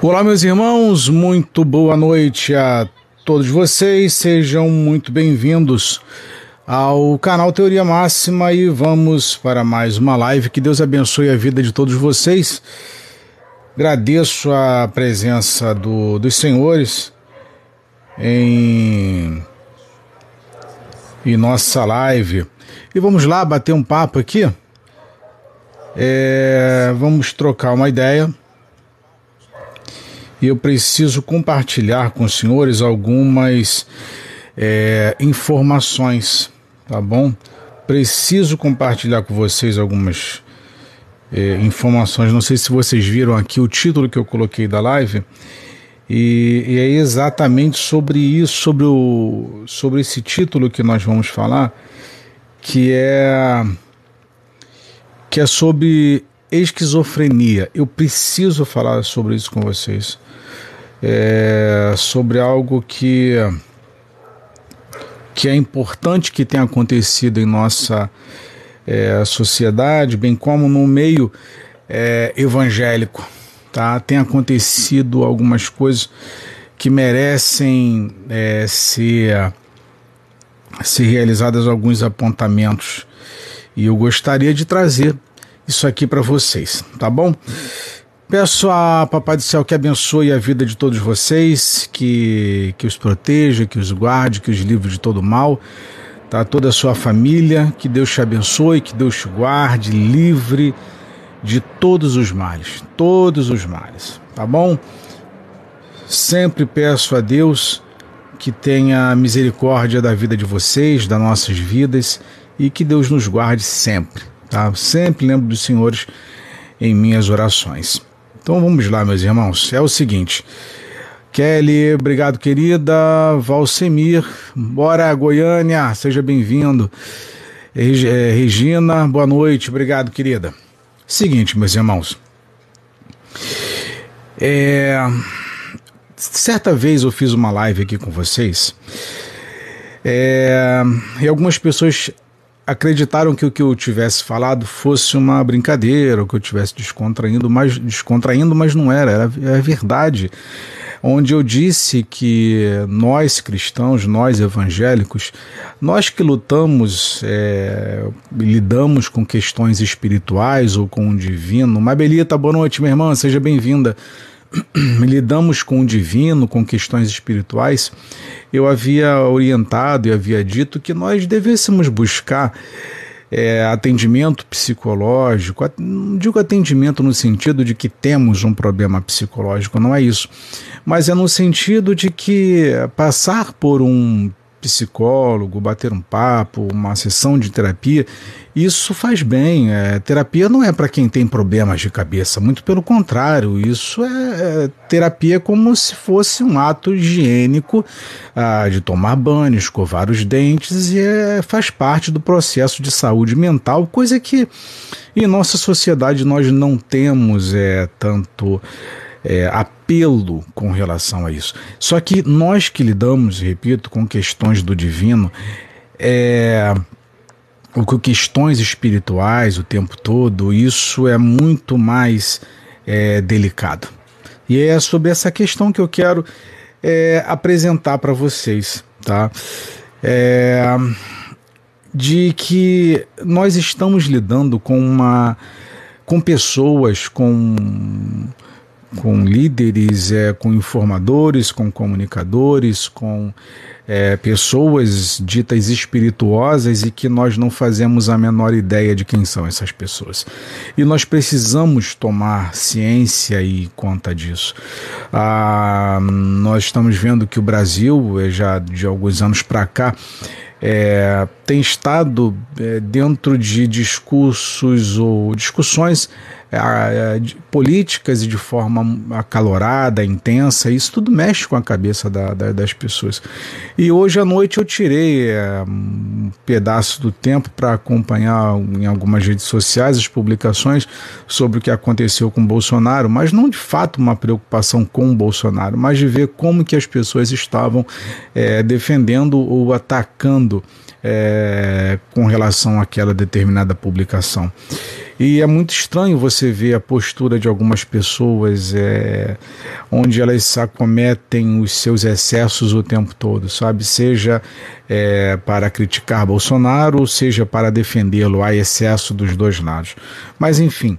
Olá, meus irmãos, muito boa noite a todos vocês, sejam muito bem-vindos ao canal Teoria Máxima e vamos para mais uma live. Que Deus abençoe a vida de todos vocês. Agradeço a presença do, dos senhores em, em nossa live. E vamos lá bater um papo aqui. É, vamos trocar uma ideia e eu preciso compartilhar com os senhores algumas é, informações, tá bom? Preciso compartilhar com vocês algumas é, informações. Não sei se vocês viram aqui o título que eu coloquei da live. E, e, é exatamente sobre isso, sobre, o, sobre esse título que nós vamos falar, que é que é sobre esquizofrenia. Eu preciso falar sobre isso com vocês é, sobre algo que, que é importante que tenha acontecido em nossa é, sociedade, bem como no meio é, evangélico. Tá? Tem acontecido algumas coisas que merecem é, ser, ser realizadas alguns apontamentos e eu gostaria de trazer isso aqui para vocês, tá bom? Peço a Papai do Céu que abençoe a vida de todos vocês, que, que os proteja, que os guarde, que os livre de todo mal, tá? Toda a sua família, que Deus te abençoe, que Deus te guarde, livre de todos os males, todos os males, tá bom? Sempre peço a Deus que tenha misericórdia da vida de vocês, das nossas vidas e que Deus nos guarde sempre, tá? Sempre lembro dos senhores em minhas orações. Então vamos lá, meus irmãos. É o seguinte. Kelly, obrigado, querida. Valsemir, bora, Goiânia, seja bem-vindo. É, Regina, boa noite, obrigado, querida. Seguinte, meus irmãos. É, certa vez eu fiz uma live aqui com vocês é, e algumas pessoas acreditaram que o que eu tivesse falado fosse uma brincadeira, ou que eu tivesse descontraindo, mas descontraindo, mas não era, era, era verdade. Onde eu disse que nós cristãos, nós evangélicos, nós que lutamos, é, lidamos com questões espirituais ou com o divino. Mabelita, boa noite, minha irmã, seja bem-vinda. lidamos com o divino, com questões espirituais, eu havia orientado e havia dito que nós devêssemos buscar é, atendimento psicológico, não digo atendimento no sentido de que temos um problema psicológico, não é isso, mas é no sentido de que passar por um psicólogo, bater um papo, uma sessão de terapia, isso faz bem. É, terapia não é para quem tem problemas de cabeça, muito pelo contrário, isso é, é terapia como se fosse um ato higiênico ah, de tomar banho, escovar os dentes e é, faz parte do processo de saúde mental, coisa que em nossa sociedade nós não temos é, tanto é, apelo com relação a isso. Só que nós que lidamos, repito, com questões do divino, é, com questões espirituais o tempo todo, isso é muito mais é, delicado. E é sobre essa questão que eu quero é, apresentar para vocês, tá? É, de que nós estamos lidando com uma com pessoas com com líderes, é, com informadores, com comunicadores, com é, pessoas ditas espirituosas e que nós não fazemos a menor ideia de quem são essas pessoas. E nós precisamos tomar ciência e conta disso. Ah, nós estamos vendo que o Brasil, é, já de alguns anos para cá, é, tem estado é, dentro de discursos ou discussões políticas e de forma acalorada, intensa, isso tudo mexe com a cabeça da, da, das pessoas. E hoje à noite eu tirei é, um pedaço do tempo para acompanhar em algumas redes sociais as publicações sobre o que aconteceu com Bolsonaro, mas não de fato uma preocupação com o Bolsonaro, mas de ver como que as pessoas estavam é, defendendo ou atacando é, com relação àquela determinada publicação. E é muito estranho você ver a postura de algumas pessoas é, onde elas acometem os seus excessos o tempo todo, sabe? Seja é, para criticar Bolsonaro, seja para defendê-lo. Há excesso dos dois lados. Mas, enfim,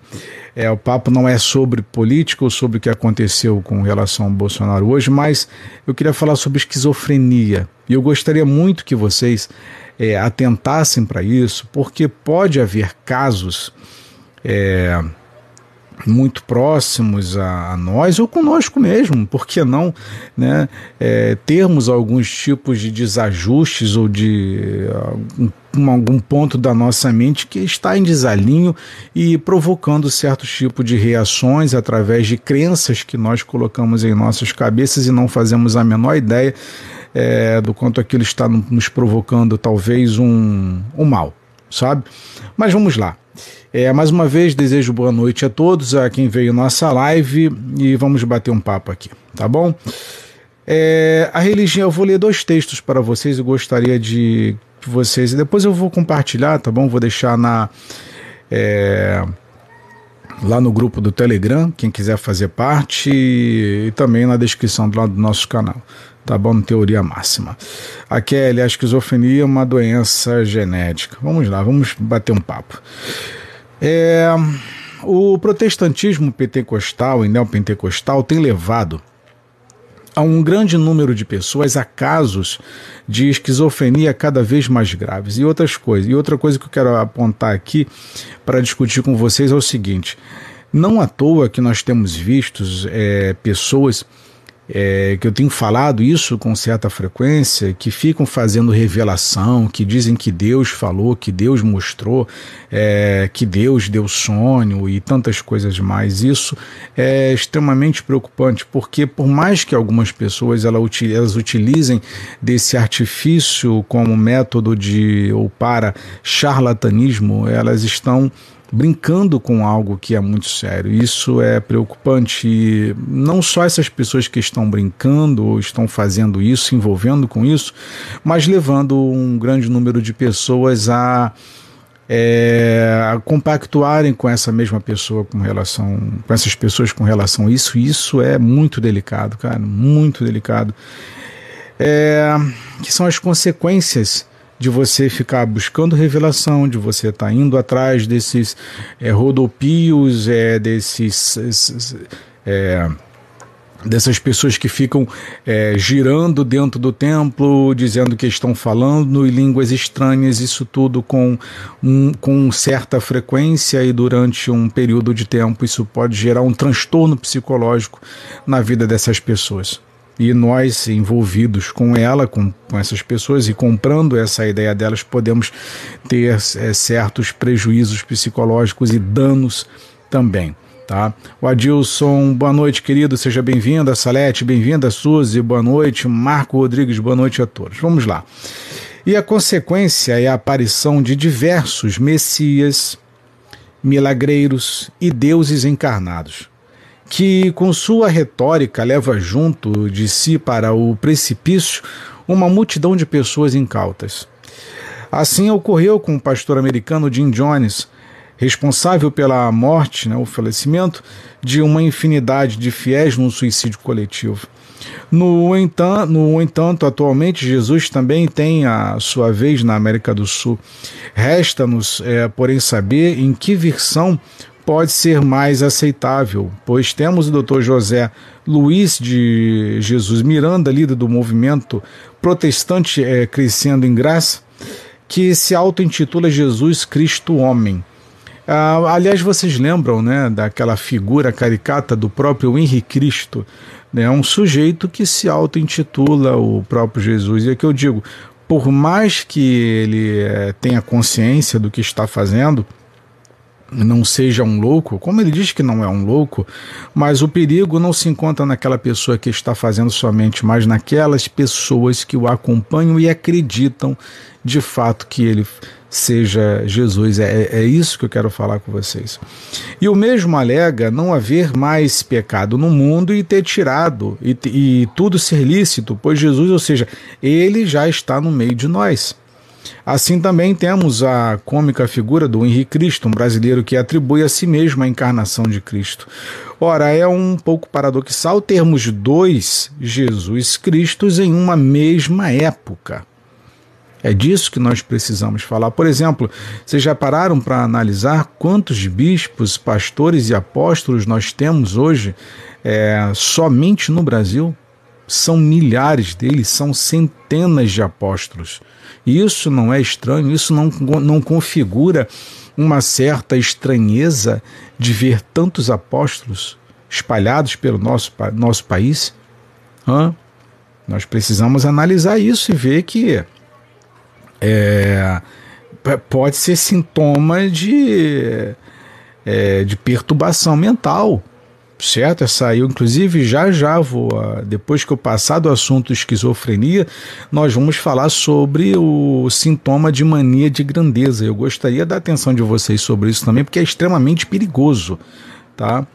é, o papo não é sobre política ou sobre o que aconteceu com relação ao Bolsonaro hoje, mas eu queria falar sobre esquizofrenia. E eu gostaria muito que vocês é, atentassem para isso, porque pode haver casos é, muito próximos a, a, nós ou conosco mesmo, por que não né, é, termos alguns tipos de desajustes ou de algum, algum ponto da nossa mente que está em desalinho e provocando certos tipos de reações através de crenças que nós colocamos em nossas cabeças e não fazemos a menor ideia é, do quanto aquilo está nos provocando talvez um, um mal, sabe? Mas vamos lá. É, mais uma vez, desejo boa noite a todos, a quem veio nossa live e vamos bater um papo aqui, tá bom? É, a religião, eu vou ler dois textos para vocês, eu gostaria de vocês, e depois eu vou compartilhar, tá bom? Vou deixar na. É, lá no grupo do Telegram, quem quiser fazer parte, e também na descrição do lado do nosso canal tá bom? Teoria máxima. A Kelly, a esquizofrenia é uma doença genética. Vamos lá, vamos bater um papo. É, o protestantismo pentecostal e neopentecostal tem levado a um grande número de pessoas a casos de esquizofrenia cada vez mais graves e outras coisas. E outra coisa que eu quero apontar aqui para discutir com vocês é o seguinte: não à toa que nós temos visto é, pessoas é, que eu tenho falado isso com certa frequência, que ficam fazendo revelação, que dizem que Deus falou, que Deus mostrou, é, que Deus deu sonho e tantas coisas mais. Isso é extremamente preocupante, porque por mais que algumas pessoas elas utilizem desse artifício como método de ou para charlatanismo, elas estão brincando com algo que é muito sério. Isso é preocupante. E não só essas pessoas que estão brincando ou estão fazendo isso, se envolvendo com isso, mas levando um grande número de pessoas a, é, a compactuarem com essa mesma pessoa com relação, com essas pessoas com relação a isso. Isso é muito delicado, cara, muito delicado. É, que são as consequências de você ficar buscando revelação, de você estar tá indo atrás desses é, rodopios, é, desses. É, dessas pessoas que ficam é, girando dentro do templo, dizendo que estão falando em línguas estranhas, isso tudo com, um, com certa frequência e durante um período de tempo, isso pode gerar um transtorno psicológico na vida dessas pessoas e nós envolvidos com ela, com, com essas pessoas e comprando essa ideia delas, podemos ter é, certos prejuízos psicológicos e danos também. Tá? O Adilson, boa noite, querido, seja bem-vinda. Salete, bem-vinda. Suzy, boa noite. Marco Rodrigues, boa noite a todos. Vamos lá. E a consequência é a aparição de diversos messias, milagreiros e deuses encarnados que com sua retórica leva junto de si para o precipício uma multidão de pessoas incautas. Assim ocorreu com o pastor americano Jim Jones, responsável pela morte, né, o falecimento de uma infinidade de fiéis num suicídio coletivo. No entanto, no entanto, atualmente Jesus também tem a sua vez na América do Sul. Resta-nos, é, porém, saber em que versão pode ser mais aceitável, pois temos o Dr. José Luiz de Jesus Miranda, líder do movimento protestante é, Crescendo em Graça, que se auto-intitula Jesus Cristo Homem. Ah, aliás, vocês lembram né, daquela figura caricata do próprio Henrique Cristo, né, um sujeito que se auto-intitula o próprio Jesus. E é que eu digo, por mais que ele é, tenha consciência do que está fazendo, não seja um louco, como ele diz que não é um louco, mas o perigo não se encontra naquela pessoa que está fazendo somente, mas naquelas pessoas que o acompanham e acreditam de fato que ele seja Jesus. É, é isso que eu quero falar com vocês. E o mesmo alega não haver mais pecado no mundo e ter tirado e, e tudo ser lícito, pois Jesus, ou seja, ele já está no meio de nós. Assim também temos a cômica figura do Henrique Cristo, um brasileiro que atribui a si mesmo a encarnação de Cristo. Ora, é um pouco paradoxal termos dois Jesus Cristos em uma mesma época. É disso que nós precisamos falar. Por exemplo, vocês já pararam para analisar quantos bispos, pastores e apóstolos nós temos hoje é, somente no Brasil? São milhares deles, são centenas de apóstolos. Isso não é estranho, isso não, não configura uma certa estranheza de ver tantos apóstolos espalhados pelo nosso, nosso país? Hã? Nós precisamos analisar isso e ver que é, pode ser sintoma de, é, de perturbação mental certo? Essa eu, inclusive, já já vou, ah, depois que eu passar do assunto esquizofrenia, nós vamos falar sobre o sintoma de mania de grandeza. Eu gostaria da atenção de vocês sobre isso também, porque é extremamente perigoso, tá?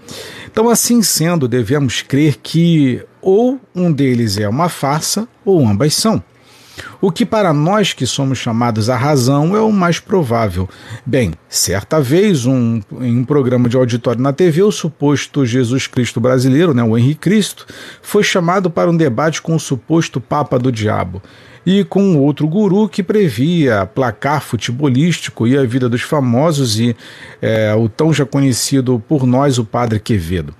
Então, assim sendo, devemos crer que ou um deles é uma farsa ou ambas são. O que para nós que somos chamados à razão é o mais provável. Bem, certa vez, um, em um programa de auditório na TV, o suposto Jesus Cristo brasileiro, né, o Henrique Cristo, foi chamado para um debate com o suposto Papa do Diabo e com outro guru que previa placar futebolístico e a vida dos famosos e é, o tão já conhecido por nós, o Padre Quevedo.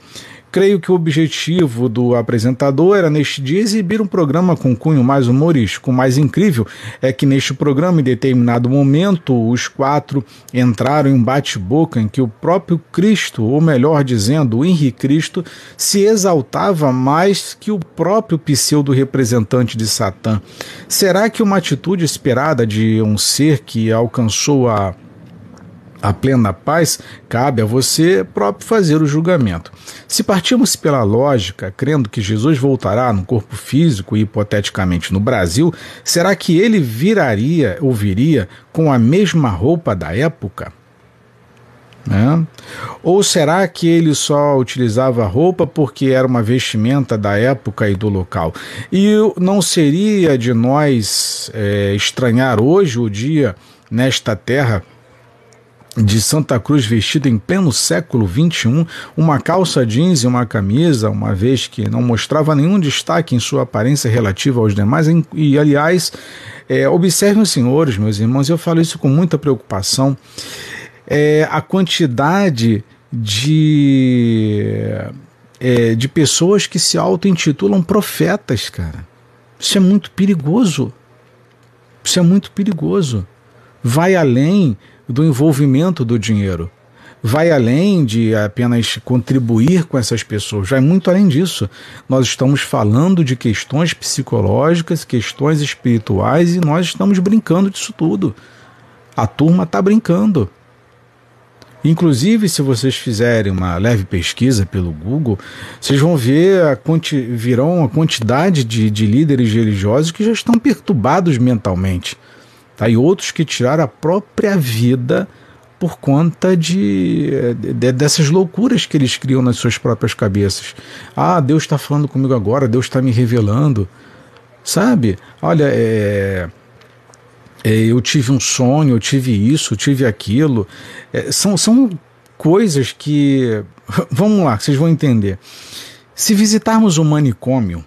Creio que o objetivo do apresentador era neste dia exibir um programa com cunho mais humorístico. O mais incrível é que neste programa, em determinado momento, os quatro entraram em um bate-boca em que o próprio Cristo, ou melhor dizendo, o Henrique Cristo, se exaltava mais que o próprio pseudo representante de Satã. Será que uma atitude esperada de um ser que alcançou a a plena paz, cabe a você próprio fazer o julgamento. Se partirmos pela lógica, crendo que Jesus voltará no corpo físico e hipoteticamente no Brasil, será que ele viraria ou viria com a mesma roupa da época? Né? Ou será que ele só utilizava roupa porque era uma vestimenta da época e do local? E não seria de nós é, estranhar hoje o dia nesta terra de Santa Cruz vestido em pleno século XXI, uma calça jeans e uma camisa, uma vez que não mostrava nenhum destaque em sua aparência relativa aos demais. E, aliás, é, observem os senhores, meus irmãos, eu falo isso com muita preocupação, é, a quantidade de, é, de pessoas que se auto-intitulam profetas, cara. Isso é muito perigoso. Isso é muito perigoso. Vai além do envolvimento do dinheiro. Vai além de apenas contribuir com essas pessoas, vai muito além disso. Nós estamos falando de questões psicológicas, questões espirituais e nós estamos brincando disso tudo. A turma está brincando. Inclusive, se vocês fizerem uma leve pesquisa pelo Google, vocês vão ver a quanti virão a quantidade de, de líderes religiosos que já estão perturbados mentalmente. Tá? E outros que tiraram a própria vida por conta de, de, dessas loucuras que eles criam nas suas próprias cabeças. Ah, Deus está falando comigo agora, Deus está me revelando. Sabe? Olha, é, é, eu tive um sonho, eu tive isso, eu tive aquilo. É, são, são coisas que. Vamos lá, vocês vão entender. Se visitarmos o manicômio,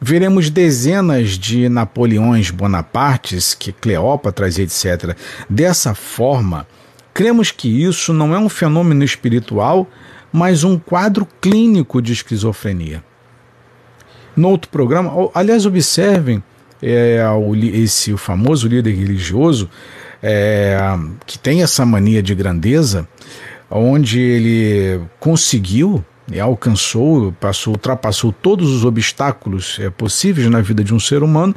veremos dezenas de Napoleões Bonapartes, que Cleópatras etc. Dessa forma, cremos que isso não é um fenômeno espiritual, mas um quadro clínico de esquizofrenia. No outro programa, aliás, observem é, esse o famoso líder religioso é, que tem essa mania de grandeza, onde ele conseguiu alcançou, passou, ultrapassou todos os obstáculos é, possíveis na vida de um ser humano.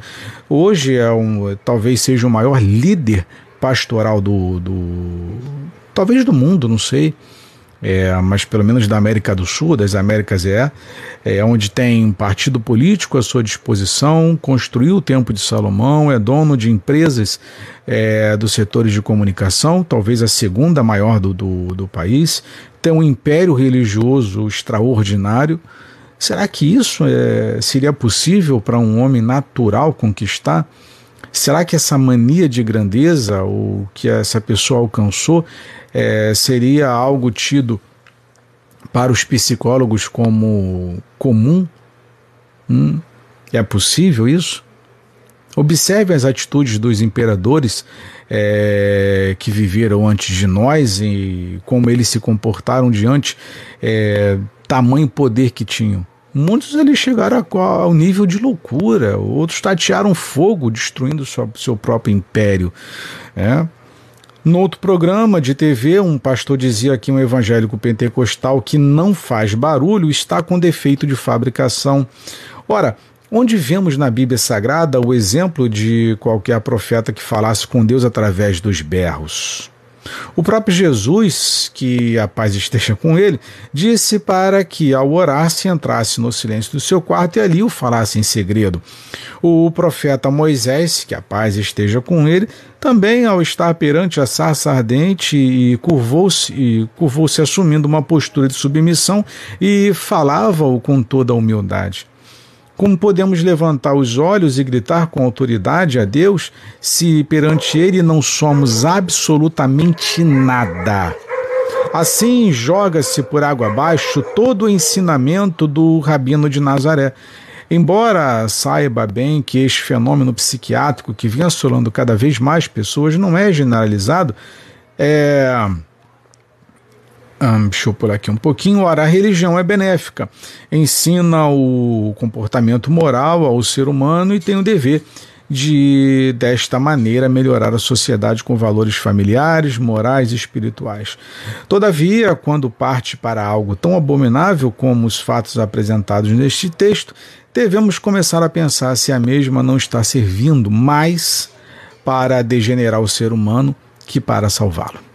Hoje é um, talvez seja o maior líder pastoral do, do, talvez do mundo, não sei é, mas pelo menos da América do Sul, das Américas é, é onde tem partido político à sua disposição, construiu o Templo de Salomão, é dono de empresas é, dos setores de comunicação, talvez a segunda maior do, do, do país, tem um império religioso extraordinário. Será que isso é, seria possível para um homem natural conquistar? Será que essa mania de grandeza, o que essa pessoa alcançou, é, seria algo tido para os psicólogos como comum? Hum, é possível isso? Observe as atitudes dos imperadores é, que viveram antes de nós e como eles se comportaram diante é, tamanho poder que tinham. Muitos eles chegaram ao nível de loucura, outros tatearam fogo, destruindo seu, seu próprio império. É. No outro programa de TV, um pastor dizia que um evangélico pentecostal que não faz barulho está com defeito de fabricação. Ora, onde vemos na Bíblia Sagrada o exemplo de qualquer profeta que falasse com Deus através dos berros? O próprio Jesus, que a paz esteja com ele, disse para que ao orar se entrasse no silêncio do seu quarto e ali o falasse em segredo. O profeta Moisés, que a paz esteja com ele, também ao estar perante a sarça ardente e curvou-se curvou assumindo uma postura de submissão e falava-o com toda a humildade. Como podemos levantar os olhos e gritar com autoridade a Deus se perante Ele não somos absolutamente nada? Assim joga-se por água abaixo todo o ensinamento do rabino de Nazaré. Embora saiba bem que este fenômeno psiquiátrico que vem assolando cada vez mais pessoas não é generalizado, é um, deixa eu pular aqui um pouquinho. Ora, a religião é benéfica, ensina o comportamento moral ao ser humano e tem o dever de, desta maneira, melhorar a sociedade com valores familiares, morais e espirituais. Todavia, quando parte para algo tão abominável como os fatos apresentados neste texto, devemos começar a pensar se a mesma não está servindo mais para degenerar o ser humano que para salvá-lo.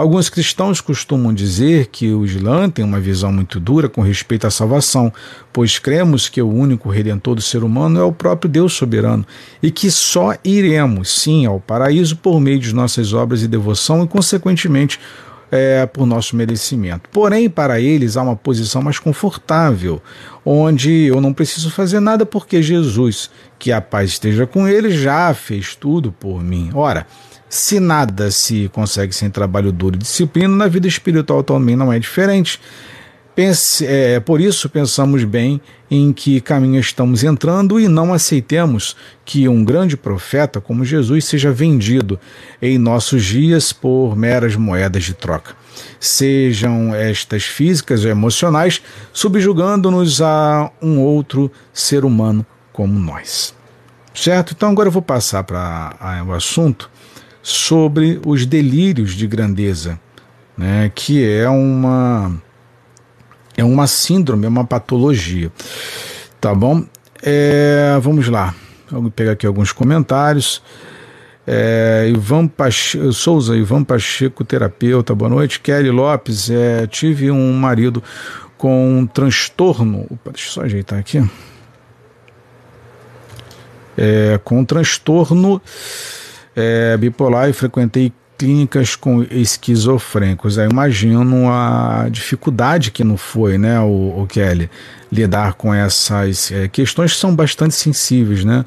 Alguns cristãos costumam dizer que o Islã tem uma visão muito dura com respeito à salvação, pois cremos que o único redentor do ser humano é o próprio Deus soberano e que só iremos, sim, ao paraíso por meio de nossas obras e devoção e, consequentemente, é, por nosso merecimento. Porém, para eles há uma posição mais confortável, onde eu não preciso fazer nada porque Jesus, que a paz esteja com ele, já fez tudo por mim. Ora, se nada se consegue sem trabalho duro e disciplina, na vida espiritual também não é diferente. Pense, é, por isso pensamos bem em que caminho estamos entrando e não aceitemos que um grande profeta como Jesus seja vendido em nossos dias por meras moedas de troca. Sejam estas físicas ou emocionais, subjugando-nos a um outro ser humano como nós. Certo? Então agora eu vou passar para o assunto sobre os delírios de grandeza, né, que é uma é uma síndrome, é uma patologia. Tá bom? É, vamos lá. Vamos pegar aqui alguns comentários. É, Ivan Pacheco, Souza, Ivan Pacheco, terapeuta, boa noite. Kelly Lopes, é, tive um marido com um transtorno. Opa, deixa eu só ajeitar aqui. É, com um transtorno é, bipolar e frequentei clínicas com esquizofrênicos. Aí imagino a dificuldade que não foi, né, o, o Kelly, lidar com essas é, questões que são bastante sensíveis, né?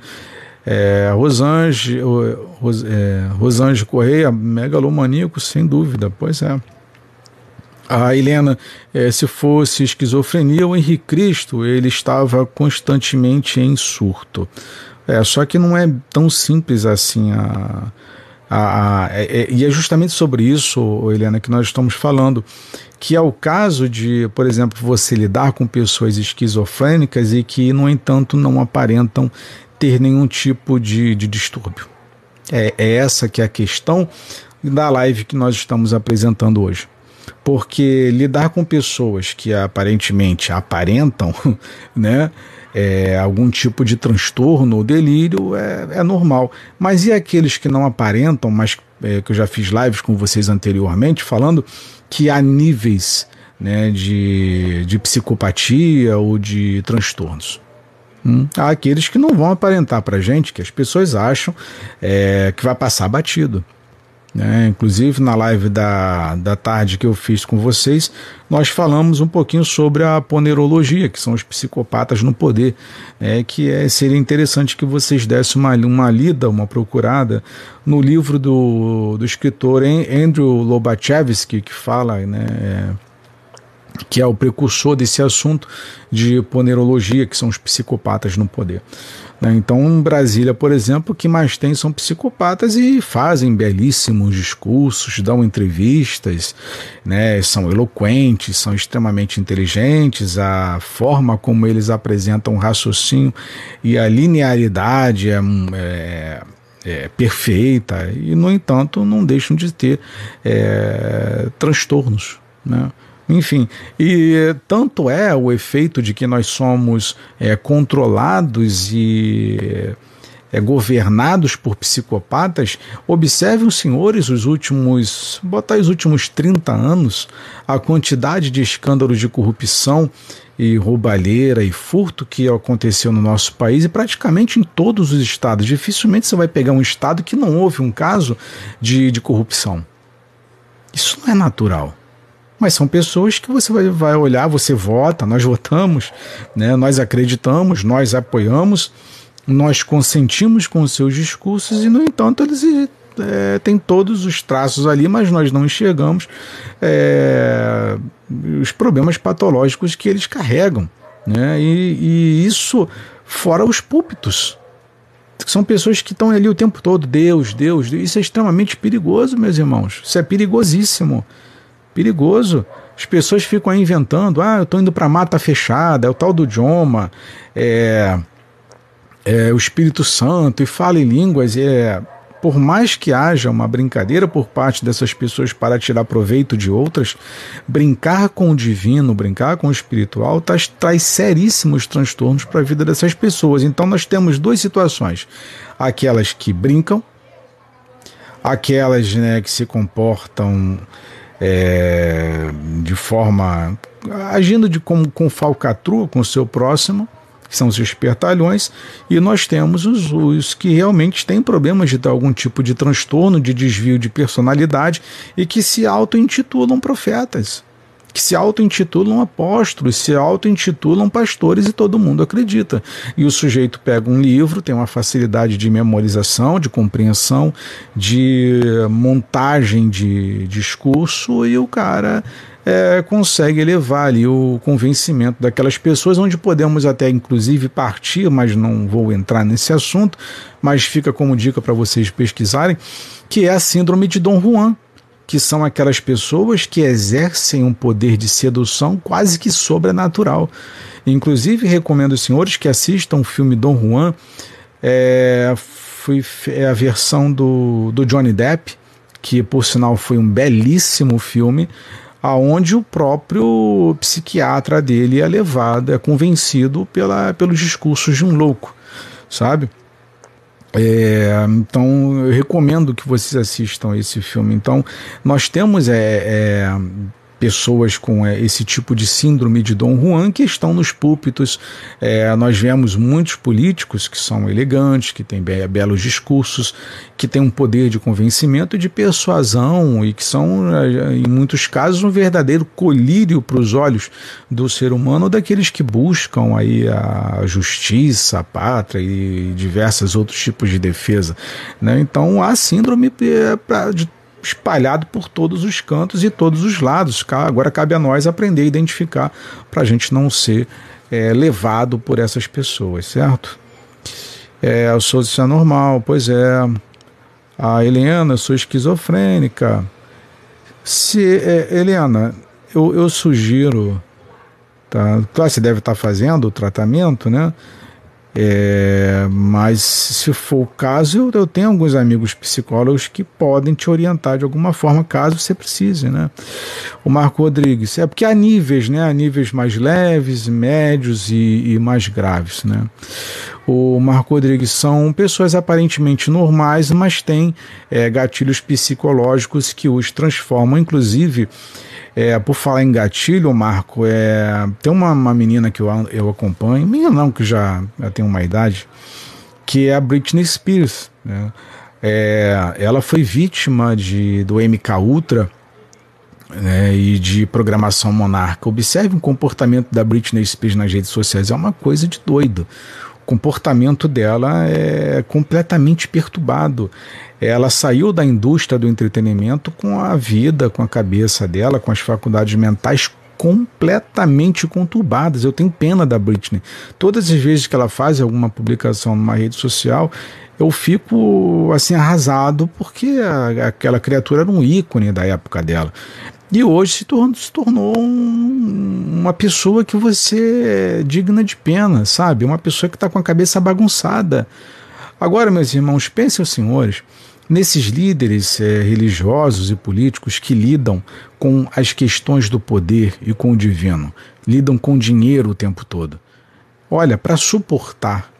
É, Rosange, Ros, é, Rosange Correia, megalomaníaco, sem dúvida, pois é. A Helena, é, se fosse esquizofrenia, o Henrique Cristo, ele estava constantemente em surto. É, só que não é tão simples assim a. a, a é, é, e é justamente sobre isso, Helena, que nós estamos falando, que é o caso de, por exemplo, você lidar com pessoas esquizofrênicas e que, no entanto, não aparentam ter nenhum tipo de, de distúrbio. É, é essa que é a questão da live que nós estamos apresentando hoje. Porque lidar com pessoas que aparentemente aparentam, né? É, algum tipo de transtorno ou delírio é, é normal. Mas e aqueles que não aparentam, mas é, que eu já fiz lives com vocês anteriormente, falando que há níveis né, de, de psicopatia ou de transtornos. Hum, há aqueles que não vão aparentar para gente, que as pessoas acham é, que vai passar batido. Né? Inclusive, na live da, da tarde que eu fiz com vocês, nós falamos um pouquinho sobre a ponerologia, que são os psicopatas no poder, né? que é, seria interessante que vocês dessem uma, uma lida, uma procurada no livro do, do escritor Andrew Lobachevsky, que fala né, é, que é o precursor desse assunto de ponerologia, que são os psicopatas no poder. Né? Então, Brasília, por exemplo, que mais tem são psicopatas e fazem belíssimos discursos, dão entrevistas, né? são eloquentes, são extremamente inteligentes, a forma como eles apresentam o raciocínio e a linearidade é, é é, perfeita e, no entanto, não deixam de ter é, transtornos. Né? Enfim, e tanto é o efeito de que nós somos é, controlados e é, governados por psicopatas, observem senhores os últimos, botar os últimos 30 anos, a quantidade de escândalos de corrupção e roubalheira e furto que aconteceu no nosso país e praticamente em todos os estados. Dificilmente você vai pegar um estado que não houve um caso de, de corrupção. Isso não é natural mas são pessoas que você vai, vai olhar, você vota, nós votamos, né? nós acreditamos, nós apoiamos, nós consentimos com os seus discursos e, no entanto, eles é, têm todos os traços ali, mas nós não enxergamos é, os problemas patológicos que eles carregam. Né? E, e isso fora os púlpitos. São pessoas que estão ali o tempo todo, Deus, Deus, Deus. Isso é extremamente perigoso, meus irmãos. Isso é perigosíssimo. Perigoso. As pessoas ficam aí inventando, ah, eu estou indo para mata fechada, é o tal do idioma, é, é o Espírito Santo e fala em línguas, é por mais que haja uma brincadeira por parte dessas pessoas para tirar proveito de outras, brincar com o divino, brincar com o espiritual, traz, traz seríssimos transtornos para a vida dessas pessoas. Então nós temos duas situações: aquelas que brincam, aquelas né, que se comportam é, de forma agindo de como com falcatrua com o seu próximo, que são os espertalhões, e nós temos os, os que realmente têm problemas de ter algum tipo de transtorno, de desvio de personalidade e que se auto-intitulam profetas que se auto-intitulam apóstolos, se auto-intitulam pastores e todo mundo acredita. E o sujeito pega um livro, tem uma facilidade de memorização, de compreensão, de montagem de discurso e o cara é, consegue elevar ali o convencimento daquelas pessoas, onde podemos até inclusive partir, mas não vou entrar nesse assunto, mas fica como dica para vocês pesquisarem, que é a síndrome de Dom Juan que são aquelas pessoas que exercem um poder de sedução quase que sobrenatural. Inclusive, recomendo aos senhores que assistam o filme Dom Juan, é, foi, é a versão do, do Johnny Depp, que por sinal foi um belíssimo filme, aonde o próprio psiquiatra dele é levado, é convencido pela, pelos discursos de um louco, sabe? É, então eu recomendo que vocês assistam esse filme. Então nós temos é, é pessoas com é, esse tipo de síndrome de Dom Juan que estão nos púlpitos. É, nós vemos muitos políticos que são elegantes, que têm be belos discursos, que têm um poder de convencimento e de persuasão e que são, é, em muitos casos, um verdadeiro colírio para os olhos do ser humano, daqueles que buscam aí a justiça, a pátria e diversos outros tipos de defesa. Né? Então há síndrome de espalhado por todos os cantos e todos os lados. Agora cabe a nós aprender a identificar para a gente não ser é, levado por essas pessoas, certo? É, eu sou isso é normal, pois é. A Helena, eu sou esquizofrênica. Se, é, Helena, eu, eu sugiro, tá? Claro, você deve estar fazendo o tratamento, né? É, mas se for o caso, eu, eu, tenho alguns amigos psicólogos que podem te orientar de alguma forma, caso você precise, né? O Marco Rodrigues, é porque há níveis, né? Há níveis mais leves, médios e, e mais graves, né? o Marco Rodrigues são pessoas aparentemente normais, mas têm é, gatilhos psicológicos que os transformam. Inclusive, é, por falar em gatilho, Marco, é, tem uma, uma menina que eu, eu acompanho, menina não, que já, já tem uma idade, que é a Britney Spears. Né? É, ela foi vítima de, do MK Ultra né, e de programação monarca. Observe o comportamento da Britney Spears nas redes sociais, é uma coisa de doido. Comportamento dela é completamente perturbado. Ela saiu da indústria do entretenimento com a vida, com a cabeça dela, com as faculdades mentais completamente conturbadas. Eu tenho pena da Britney. Todas as vezes que ela faz alguma publicação numa rede social, eu fico assim arrasado porque a, aquela criatura era um ícone da época dela. E hoje se tornou, se tornou um, uma pessoa que você é digna de pena, sabe? Uma pessoa que está com a cabeça bagunçada. Agora, meus irmãos, pensem senhores nesses líderes é, religiosos e políticos que lidam com as questões do poder e com o divino, lidam com dinheiro o tempo todo. Olha, para suportar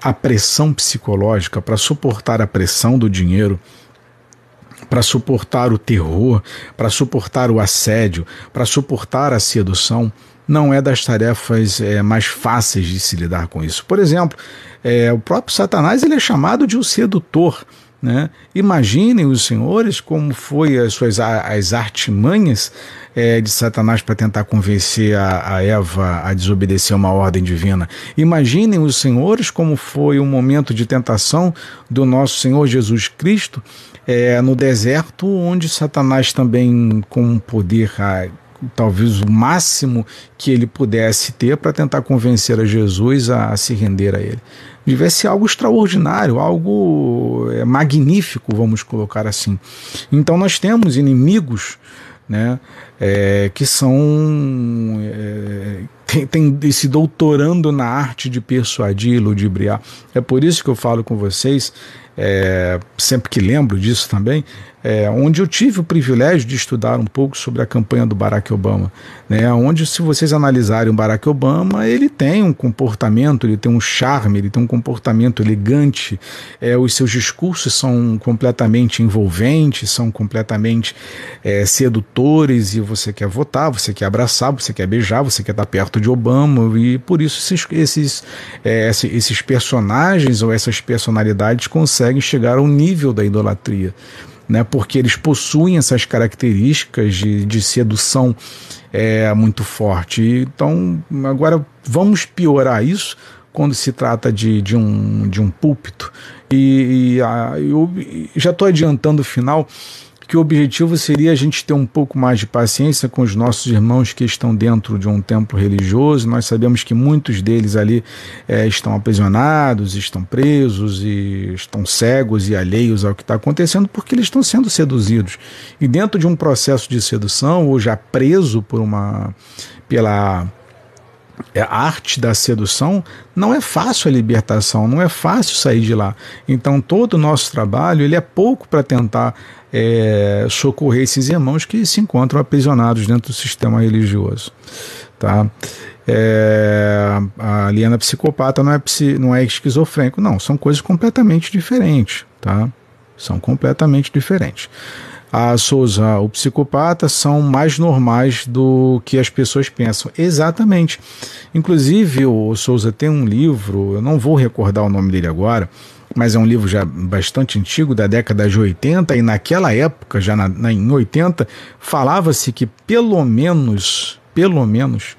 a pressão psicológica, para suportar a pressão do dinheiro, para suportar o terror, para suportar o assédio, para suportar a sedução, não é das tarefas é, mais fáceis de se lidar com isso. Por exemplo, é, o próprio Satanás ele é chamado de o um sedutor. Né? Imaginem os senhores como foi as suas as artimanhas é, de Satanás para tentar convencer a, a, Eva a desobedecer uma ordem divina. Imaginem os senhores como foi o momento de tentação do nosso Senhor Jesus Cristo é, no deserto, onde Satanás também com poder talvez o máximo que ele pudesse ter para tentar convencer a Jesus a, a se render a ele ser algo extraordinário, algo é, magnífico, vamos colocar assim. Então nós temos inimigos né, é, que são é, tem, tem se doutorando na arte de persuadir ludibriar. É por isso que eu falo com vocês, é, sempre que lembro disso também, é, onde eu tive o privilégio de estudar um pouco sobre a campanha do Barack Obama, né, onde se vocês analisarem o Barack Obama, ele tem um comportamento, ele tem um charme, ele tem um comportamento elegante, é, os seus discursos são completamente envolventes, são completamente é, sedutores e você quer votar, você quer abraçar, você quer beijar, você quer estar perto de Obama e por isso esses, esses, é, esses personagens ou essas personalidades conseguem chegar ao nível da idolatria né, porque eles possuem essas características de, de sedução é, muito forte. Então, agora vamos piorar isso quando se trata de, de, um, de um púlpito. E, e a, eu já estou adiantando o final que o objetivo seria a gente ter um pouco mais de paciência com os nossos irmãos que estão dentro de um templo religioso. Nós sabemos que muitos deles ali é, estão aprisionados, estão presos e estão cegos e alheios ao que está acontecendo porque eles estão sendo seduzidos. E dentro de um processo de sedução, ou já preso por uma pela a arte da sedução, não é fácil a libertação, não é fácil sair de lá. Então todo o nosso trabalho ele é pouco para tentar é, socorrer esses irmãos que se encontram aprisionados dentro do sistema religioso. Tá? É, a aliena psicopata não é, não é esquizofrênico, não, são coisas completamente diferentes. Tá? São completamente diferentes a Souza, o psicopata, são mais normais do que as pessoas pensam. Exatamente. Inclusive, o Souza tem um livro, eu não vou recordar o nome dele agora, mas é um livro já bastante antigo, da década de 80, e naquela época, já na, na em 80, falava-se que pelo menos, pelo menos,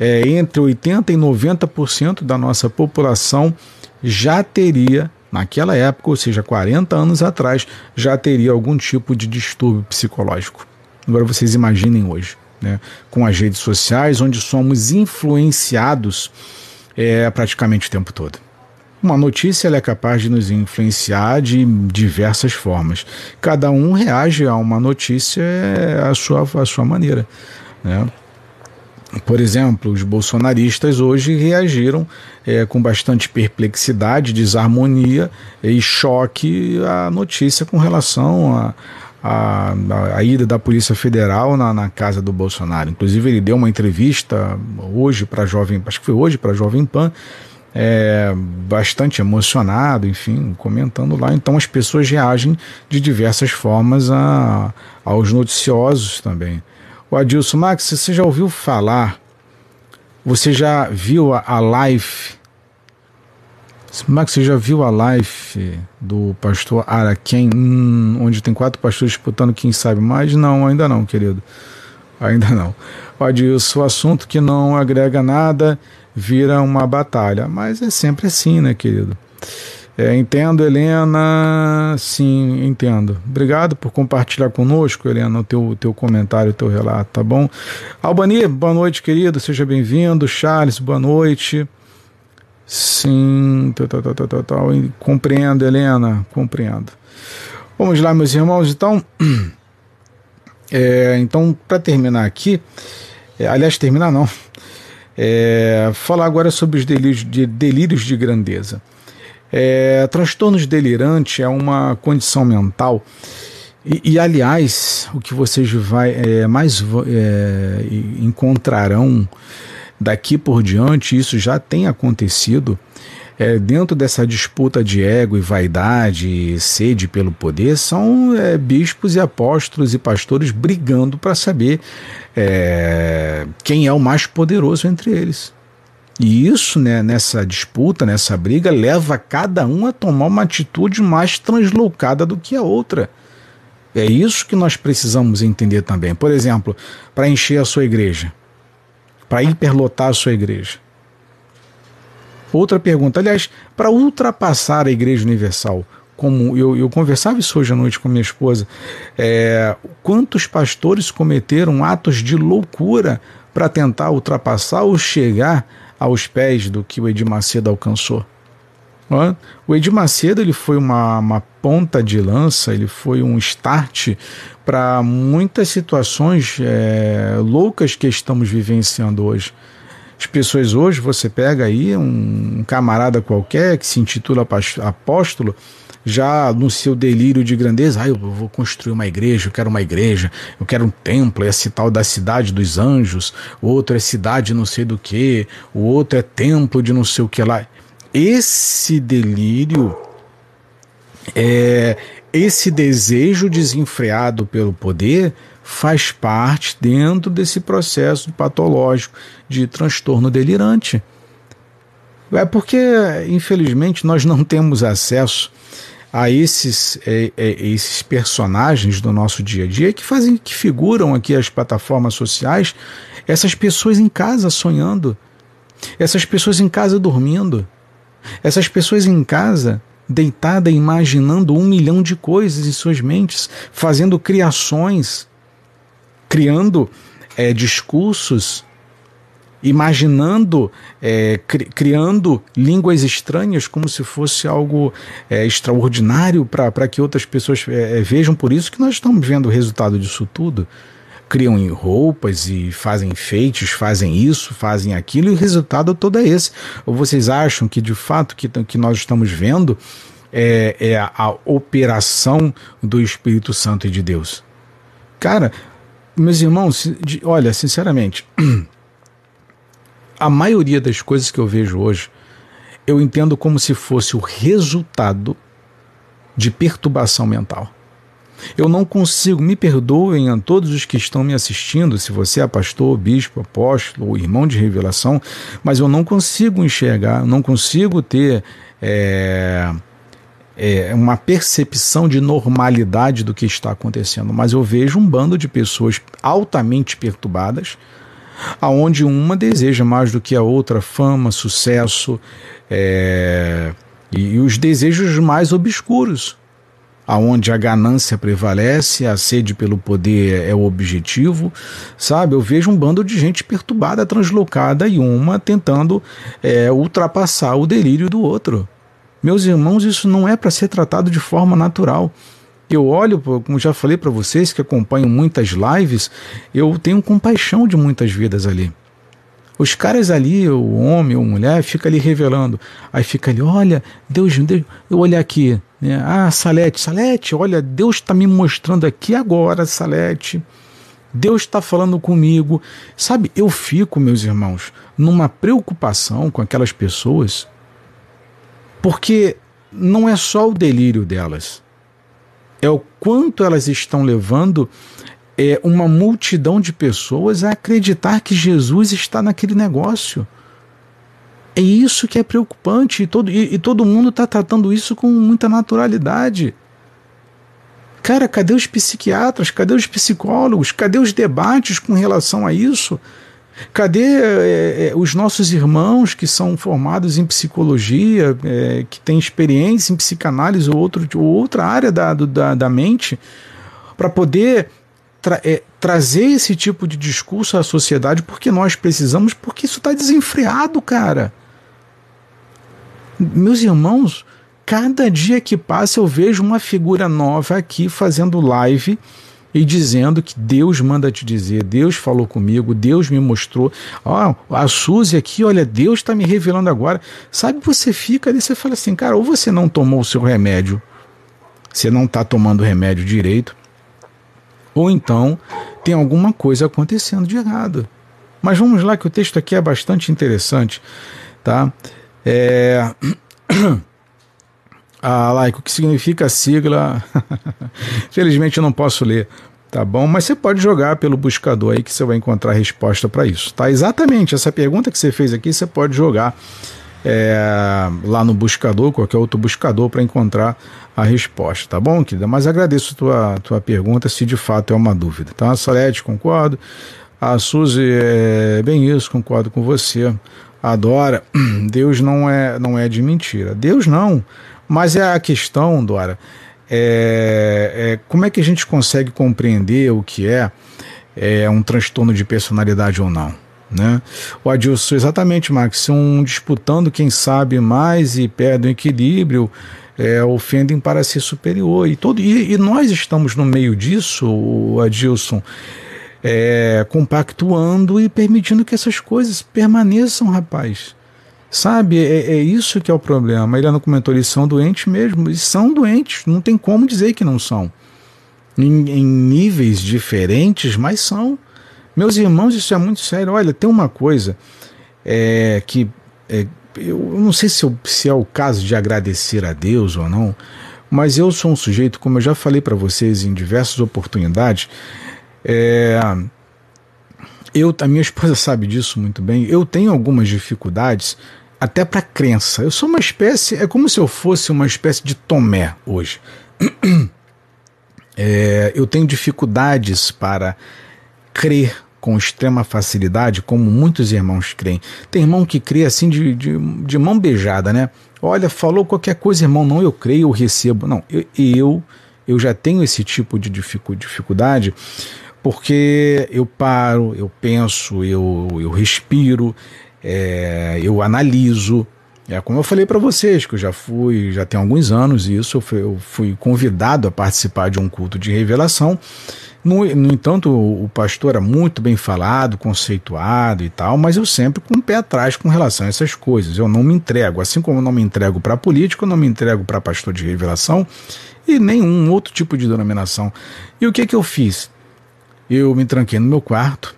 é, entre 80% e 90% da nossa população já teria naquela época, ou seja, 40 anos atrás, já teria algum tipo de distúrbio psicológico. Agora vocês imaginem hoje, né, com as redes sociais, onde somos influenciados é, praticamente o tempo todo. Uma notícia é capaz de nos influenciar de diversas formas. Cada um reage a uma notícia à sua, à sua maneira. Né? Por exemplo, os bolsonaristas hoje reagiram é, com bastante perplexidade, desarmonia e choque à notícia com relação a, a, a, ida da Polícia Federal na, na, casa do Bolsonaro. Inclusive, ele deu uma entrevista hoje para Jovem, acho que foi hoje para Jovem Pan, é, bastante emocionado, enfim, comentando lá. Então as pessoas reagem de diversas formas a, aos noticiosos também. O Adilson Max, você já ouviu falar? Você já viu a, a live? Max, você já viu a live do pastor Araquém, hum, onde tem quatro pastores disputando quem sabe mais? Não, ainda não, querido. Ainda não. O Adilson, o assunto que não agrega nada vira uma batalha. Mas é sempre assim, né, querido? É, entendo, Helena. Sim, entendo. Obrigado por compartilhar conosco, Helena, o teu, teu comentário, o teu relato, tá bom? Albani, boa noite, querido. Seja bem-vindo. Charles, boa noite. Sim, tal, tal, tal, tal, tal. compreendo, Helena, compreendo. Vamos lá, meus irmãos. Então, é, então para terminar aqui, é, aliás, terminar não. É, falar agora sobre os delírios de, delírios de grandeza. É, transtornos delirantes é uma condição mental e, e aliás, o que vocês vai, é, mais é, encontrarão daqui por diante, isso já tem acontecido, é, dentro dessa disputa de ego e vaidade e sede pelo poder, são é, bispos e apóstolos e pastores brigando para saber é, quem é o mais poderoso entre eles. E isso, né, nessa disputa, nessa briga, leva cada um a tomar uma atitude mais translocada do que a outra. É isso que nós precisamos entender também. Por exemplo, para encher a sua igreja, para hiperlotar a sua igreja. Outra pergunta, aliás, para ultrapassar a Igreja Universal, como eu, eu conversava isso hoje à noite com minha esposa, é, quantos pastores cometeram atos de loucura para tentar ultrapassar ou chegar aos pés do que o Edir Macedo alcançou? O Edir Macedo ele foi uma, uma ponta de lança, ele foi um start para muitas situações é, loucas que estamos vivenciando hoje. As pessoas hoje, você pega aí um camarada qualquer que se intitula apóstolo, já no seu delírio de grandeza, ah, eu vou construir uma igreja, eu quero uma igreja, eu quero um templo, esse tal da cidade dos anjos, o outro é cidade não sei do que, o outro é templo de não sei o que lá. Esse delírio, é, esse desejo desenfreado pelo poder faz parte dentro desse processo patológico de transtorno delirante. É porque, infelizmente, nós não temos acesso a esses, é, é, esses personagens do nosso dia a dia que fazem, que figuram aqui as plataformas sociais, essas pessoas em casa sonhando, essas pessoas em casa dormindo, essas pessoas em casa deitada imaginando um milhão de coisas em suas mentes, fazendo criações, criando é, discursos, imaginando, é, cri criando línguas estranhas como se fosse algo é, extraordinário para que outras pessoas é, é, vejam. Por isso que nós estamos vendo o resultado disso tudo criam roupas e fazem enfeites, fazem isso, fazem aquilo, e o resultado todo é esse. Ou vocês acham que de fato que, que nós estamos vendo é, é a operação do Espírito Santo e de Deus? Cara, meus irmãos, olha, sinceramente, a maioria das coisas que eu vejo hoje, eu entendo como se fosse o resultado de perturbação mental. Eu não consigo, me perdoem a todos os que estão me assistindo, se você é pastor, bispo, apóstolo ou irmão de revelação, mas eu não consigo enxergar, não consigo ter é, é, uma percepção de normalidade do que está acontecendo. Mas eu vejo um bando de pessoas altamente perturbadas, aonde uma deseja mais do que a outra fama, sucesso é, e, e os desejos mais obscuros aonde a ganância prevalece, a sede pelo poder é o objetivo, sabe? Eu vejo um bando de gente perturbada, translocada e uma tentando é, ultrapassar o delírio do outro. Meus irmãos, isso não é para ser tratado de forma natural. Eu olho, como já falei para vocês que acompanham muitas lives, eu tenho compaixão de muitas vidas ali. Os caras ali, o homem ou mulher, fica ali revelando. Aí fica ali, olha, Deus, Deus eu olhar aqui, né? Ah, Salete, Salete, olha, Deus está me mostrando aqui agora, Salete. Deus está falando comigo. Sabe, eu fico, meus irmãos, numa preocupação com aquelas pessoas Porque não é só o delírio delas, é o quanto elas estão levando é, uma multidão de pessoas a acreditar que Jesus está naquele negócio. É isso que é preocupante e todo, e, e todo mundo está tratando isso com muita naturalidade. Cara, cadê os psiquiatras? Cadê os psicólogos? Cadê os debates com relação a isso? Cadê é, os nossos irmãos que são formados em psicologia, é, que têm experiência em psicanálise ou, outro, ou outra área da, da, da mente, para poder tra é, trazer esse tipo de discurso à sociedade porque nós precisamos, porque isso está desenfreado, cara. Meus irmãos, cada dia que passa eu vejo uma figura nova aqui fazendo live e dizendo que Deus manda te dizer, Deus falou comigo, Deus me mostrou. Ó, oh, a Suzy aqui, olha, Deus está me revelando agora. Sabe, você fica ali, você fala assim, cara, ou você não tomou o seu remédio, você não está tomando o remédio direito, ou então tem alguma coisa acontecendo de errado. Mas vamos lá que o texto aqui é bastante interessante, tá? É... Ah, laico, que significa a sigla? Felizmente eu não posso ler, tá bom? Mas você pode jogar pelo buscador aí que você vai encontrar a resposta para isso, tá? Exatamente, essa pergunta que você fez aqui, você pode jogar é, lá no buscador, qualquer outro buscador, para encontrar a resposta, tá bom, querida? Mas agradeço tua, tua pergunta, se de fato é uma dúvida, tá? Salete, concordo. A Suzy, é bem isso, concordo com você adora, Deus não é, não é de mentira. Deus não. Mas é a questão, Dora, é, é como é que a gente consegue compreender o que é, é um transtorno de personalidade ou não? Né? O Adilson, exatamente, Max, são disputando quem sabe mais e perdem o equilíbrio, é, ofendem para ser superior. E, todo, e, e, nós estamos no meio disso, Adilson é, compactuando e permitindo que essas coisas permaneçam, rapaz. Sabe, é, é, isso que é o problema. Ele não comentou, eles são doentes mesmo, eles são doentes, não tem como dizer que não são. Em, em níveis diferentes, mas são. Meus irmãos, isso é muito sério. Olha, tem uma coisa é, que é, eu não sei se, eu, se é o caso de agradecer a Deus ou não, mas eu sou um sujeito, como eu já falei para vocês em diversas oportunidades, é, eu, a minha esposa sabe disso muito bem. Eu tenho algumas dificuldades até para crença. Eu sou uma espécie, é como se eu fosse uma espécie de Tomé hoje. É, eu tenho dificuldades para crer com extrema facilidade, como muitos irmãos creem. Tem irmão que crê assim de, de, de mão beijada, né? Olha, falou qualquer coisa, irmão, não, eu creio, eu recebo. Não, eu, eu, eu já tenho esse tipo de dificuldade porque eu paro, eu penso, eu, eu respiro, é, eu analiso. É como eu falei para vocês, que eu já fui, já tem alguns anos isso, eu fui, eu fui convidado a participar de um culto de revelação. No, no, entanto, o pastor era muito bem falado, conceituado e tal, mas eu sempre com o pé atrás com relação a essas coisas. Eu não me entrego, assim como eu não me entrego para político, eu não me entrego para pastor de revelação e nenhum outro tipo de denominação. E o que, que eu fiz? eu me tranquei no meu quarto,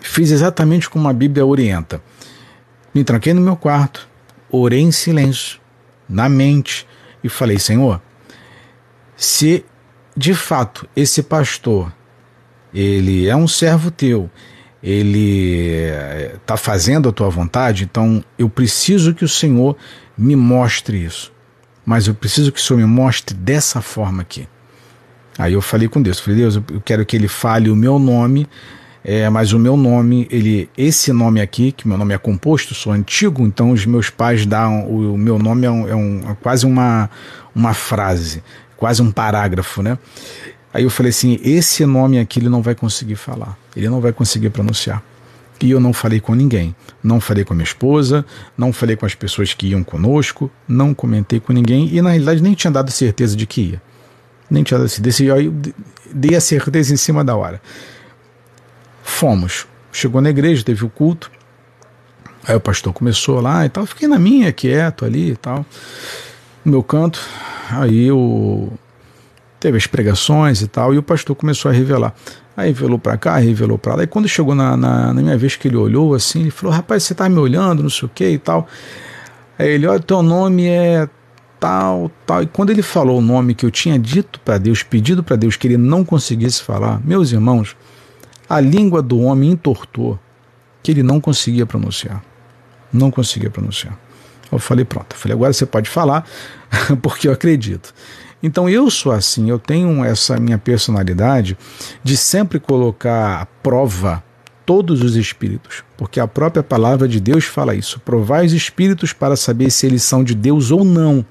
fiz exatamente como a Bíblia orienta. Me tranquei no meu quarto, orei em silêncio, na mente, e falei: Senhor, se de fato esse pastor ele é um servo teu, ele está eh, fazendo a tua vontade, então eu preciso que o Senhor me mostre isso. Mas eu preciso que o Senhor me mostre dessa forma aqui. Aí eu falei com Deus, falei, Deus, eu quero que ele fale o meu nome, é, mas o meu nome, ele, esse nome aqui, que meu nome é composto, sou antigo, então os meus pais dão, o, o meu nome é, um, é, um, é quase uma, uma frase, quase um parágrafo, né? Aí eu falei assim, esse nome aqui ele não vai conseguir falar, ele não vai conseguir pronunciar. E eu não falei com ninguém. Não falei com a minha esposa, não falei com as pessoas que iam conosco, não comentei com ninguém e na realidade nem tinha dado certeza de que ia. Nem tinha assim, decidi, aí dei a certeza em cima da hora. Fomos. Chegou na igreja, teve o culto. Aí o pastor começou lá e tal. Fiquei na minha, quieto ali e tal. No meu canto. Aí o. Teve as pregações e tal. E o pastor começou a revelar. Aí revelou para cá, revelou para lá. E quando chegou na, na, na, minha vez que ele olhou assim, ele falou: Rapaz, você tá me olhando, não sei o que e tal. Aí ele, olha, teu nome é tal, tal. E quando ele falou o nome que eu tinha dito para Deus, pedido para Deus que ele não conseguisse falar, meus irmãos, a língua do homem entortou que ele não conseguia pronunciar. Não conseguia pronunciar. Eu falei, pronto. Eu falei, agora você pode falar, porque eu acredito. Então eu sou assim, eu tenho essa minha personalidade de sempre colocar à prova todos os espíritos, porque a própria palavra de Deus fala isso. Provai os espíritos para saber se eles são de Deus ou não.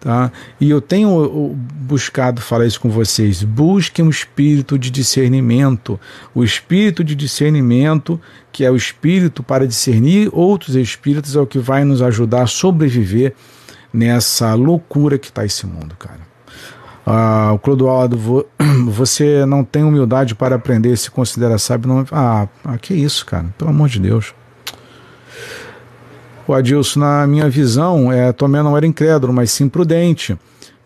Tá? E eu tenho buscado falar isso com vocês. Busquem um espírito de discernimento. O espírito de discernimento, que é o espírito para discernir outros espíritos, é o que vai nos ajudar a sobreviver nessa loucura que está esse mundo, cara. Ah, o Clodoaldo, você não tem humildade para aprender, se considera sábio. Não... Ah, ah, que isso, cara, pelo amor de Deus. O Adilson, na minha visão, é, Tomé não era incrédulo, mas sim prudente.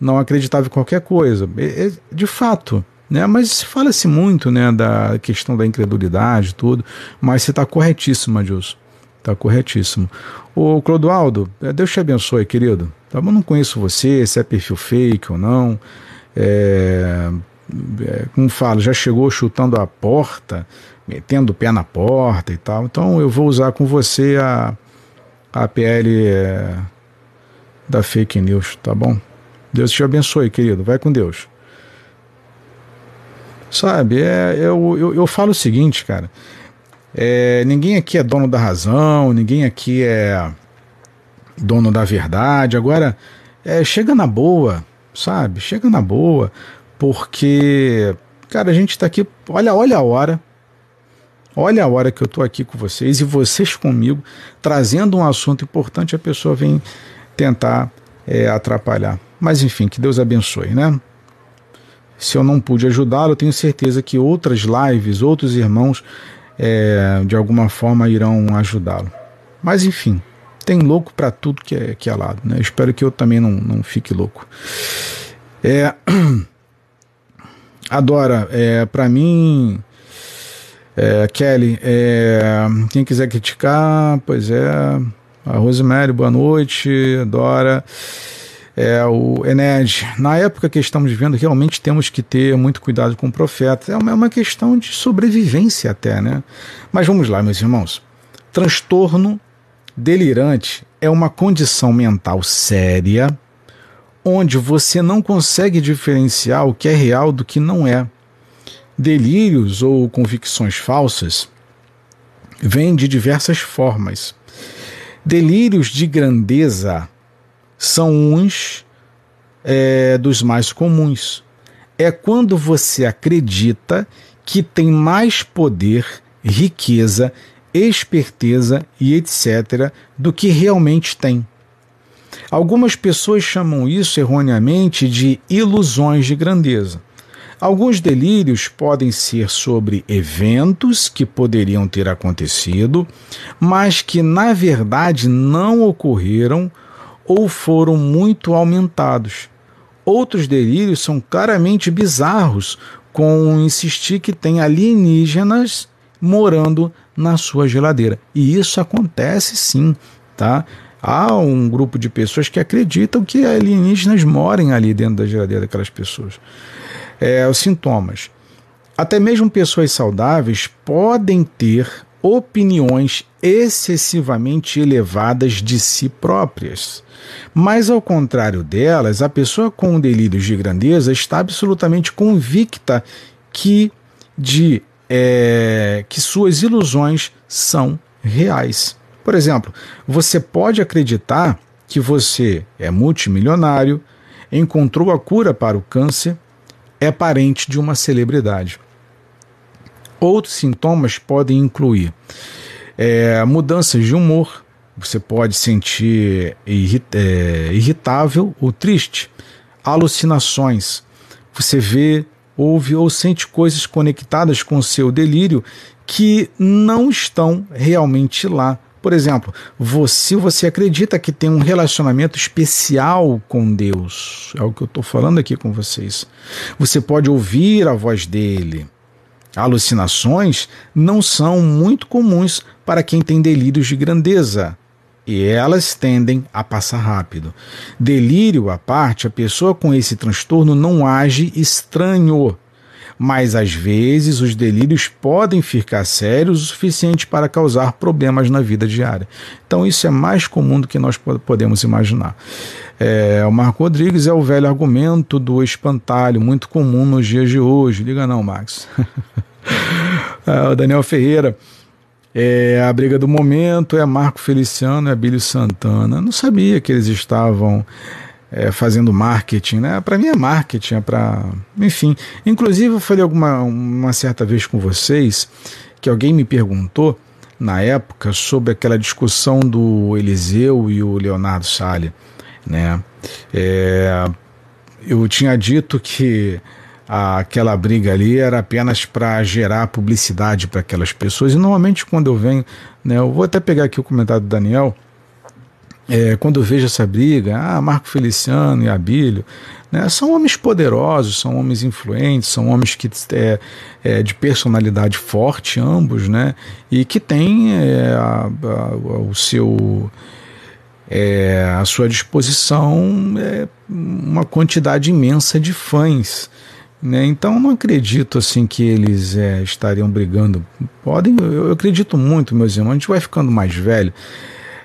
Não acreditava em qualquer coisa. de fato, né? Mas fala-se muito né, da questão da incredulidade tudo, mas você está corretíssimo, Adilson. Está corretíssimo. O Clodoaldo, é, Deus te abençoe, querido. Tá bom? Não conheço você, se é perfil fake ou não. É, é, como falo, já chegou chutando a porta, metendo o pé na porta e tal. Então eu vou usar com você a, a PL é, da fake news, tá bom? Deus te abençoe, querido. Vai com Deus. Sabe, é, eu, eu, eu falo o seguinte, cara. É, ninguém aqui é dono da razão, ninguém aqui é dono da verdade. Agora, é, chega na boa, sabe? Chega na boa, porque, cara, a gente tá aqui. Olha, olha a hora. Olha a hora que eu estou aqui com vocês e vocês comigo, trazendo um assunto importante, a pessoa vem tentar é, atrapalhar. Mas enfim, que Deus abençoe, né? Se eu não pude ajudá-lo, tenho certeza que outras lives, outros irmãos, é, de alguma forma irão ajudá-lo. Mas enfim, tem louco para tudo que é, que é lado, né? Eu espero que eu também não, não fique louco. É, Adora, é, para mim é, Kelly, é, quem quiser criticar, pois é. A Rosemary, boa noite. Dora. É, o Ened, na época que estamos vivendo, realmente temos que ter muito cuidado com o profeta. É uma, é uma questão de sobrevivência até, né? Mas vamos lá, meus irmãos. Transtorno delirante é uma condição mental séria onde você não consegue diferenciar o que é real do que não é. Delírios ou convicções falsas vêm de diversas formas. Delírios de grandeza são uns é, dos mais comuns. É quando você acredita que tem mais poder, riqueza, esperteza e etc. do que realmente tem. Algumas pessoas chamam isso erroneamente de ilusões de grandeza. Alguns delírios podem ser sobre eventos que poderiam ter acontecido, mas que na verdade não ocorreram ou foram muito aumentados. Outros delírios são claramente bizarros, com insistir que tem alienígenas morando na sua geladeira. E isso acontece sim, tá? Há um grupo de pessoas que acreditam que alienígenas morem ali dentro da geladeira daquelas pessoas é, os sintomas. Até mesmo pessoas saudáveis podem ter opiniões excessivamente elevadas de si próprias. Mas, ao contrário delas, a pessoa com delírios de grandeza está absolutamente convicta que, de, é, que suas ilusões são reais. Por exemplo, você pode acreditar que você é multimilionário, encontrou a cura para o câncer é parente de uma celebridade. Outros sintomas podem incluir é, mudanças de humor, você pode sentir irrit é, irritável ou triste, alucinações, você vê, ouve ou sente coisas conectadas com seu delírio que não estão realmente lá por exemplo, você, você acredita que tem um relacionamento especial com Deus. É o que eu estou falando aqui com vocês. Você pode ouvir a voz dele. Alucinações não são muito comuns para quem tem delírios de grandeza. e elas tendem a passar rápido. Delírio à parte, a pessoa com esse transtorno não age estranho, mas às vezes os delírios podem ficar sérios o suficiente para causar problemas na vida diária. Então isso é mais comum do que nós podemos imaginar. É, o Marco Rodrigues é o velho argumento do espantalho, muito comum nos dias de hoje. Liga não, Max. é, o Daniel Ferreira. É, a briga do momento é Marco Feliciano e Abílio Santana. Não sabia que eles estavam é, fazendo marketing, né? Para mim é marketing, é para, enfim. Inclusive eu falei alguma uma certa vez com vocês que alguém me perguntou na época sobre aquela discussão do Eliseu e o Leonardo Salles, né? É, eu tinha dito que aquela briga ali era apenas para gerar publicidade para aquelas pessoas. E normalmente quando eu venho, né, eu vou até pegar aqui o comentário do Daniel, é, quando eu vejo essa briga, ah, Marco Feliciano e Abílio, né, são homens poderosos, são homens influentes, são homens que é, é de personalidade forte, ambos, né, e que têm é, a, a, o seu é, à sua disposição é, uma quantidade imensa de fãs. Né? Então não acredito assim que eles é, estariam brigando. Podem, eu, eu acredito muito, meus irmãos. A gente vai ficando mais velho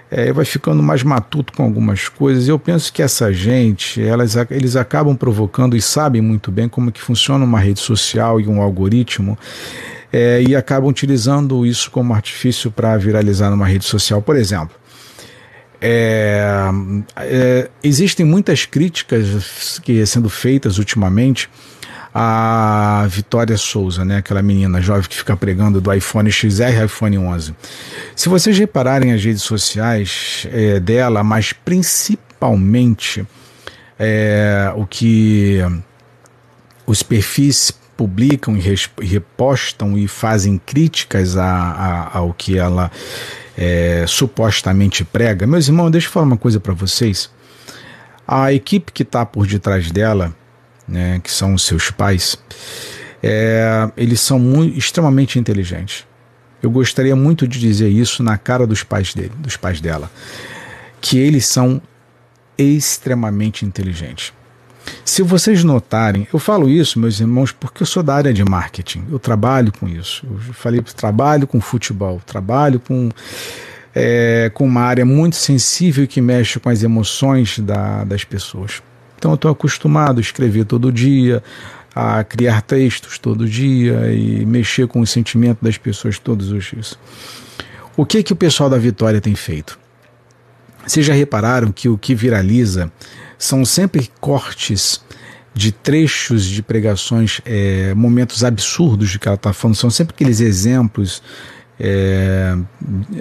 é, vai ficando mais matuto com algumas coisas. Eu penso que essa gente, elas, eles acabam provocando e sabem muito bem como que funciona uma rede social e um algoritmo. É, e acabam utilizando isso como artifício para viralizar numa rede social, por exemplo. É, é, existem muitas críticas que sendo feitas ultimamente a Vitória Souza, né, aquela menina jovem que fica pregando do iPhone XR iPhone 11. Se vocês repararem as redes sociais é, dela, mas principalmente é, o que os perfis publicam e repostam e fazem críticas a, a, ao que ela é, supostamente prega. Meus irmãos, deixa eu falar uma coisa para vocês. A equipe que está por detrás dela né, que são os seus pais, é, eles são muito, extremamente inteligentes. Eu gostaria muito de dizer isso na cara dos pais dele, dos pais dela, que eles são extremamente inteligentes. Se vocês notarem, eu falo isso, meus irmãos, porque eu sou da área de marketing. Eu trabalho com isso. Eu falei, trabalho com futebol, trabalho com é, com uma área muito sensível que mexe com as emoções da, das pessoas. Então eu estou acostumado a escrever todo dia, a criar textos todo dia e mexer com o sentimento das pessoas todos os dias. O que que o pessoal da Vitória tem feito? Vocês já repararam que o que viraliza são sempre cortes de trechos de pregações, é, momentos absurdos de que ela está falando, são sempre aqueles exemplos é,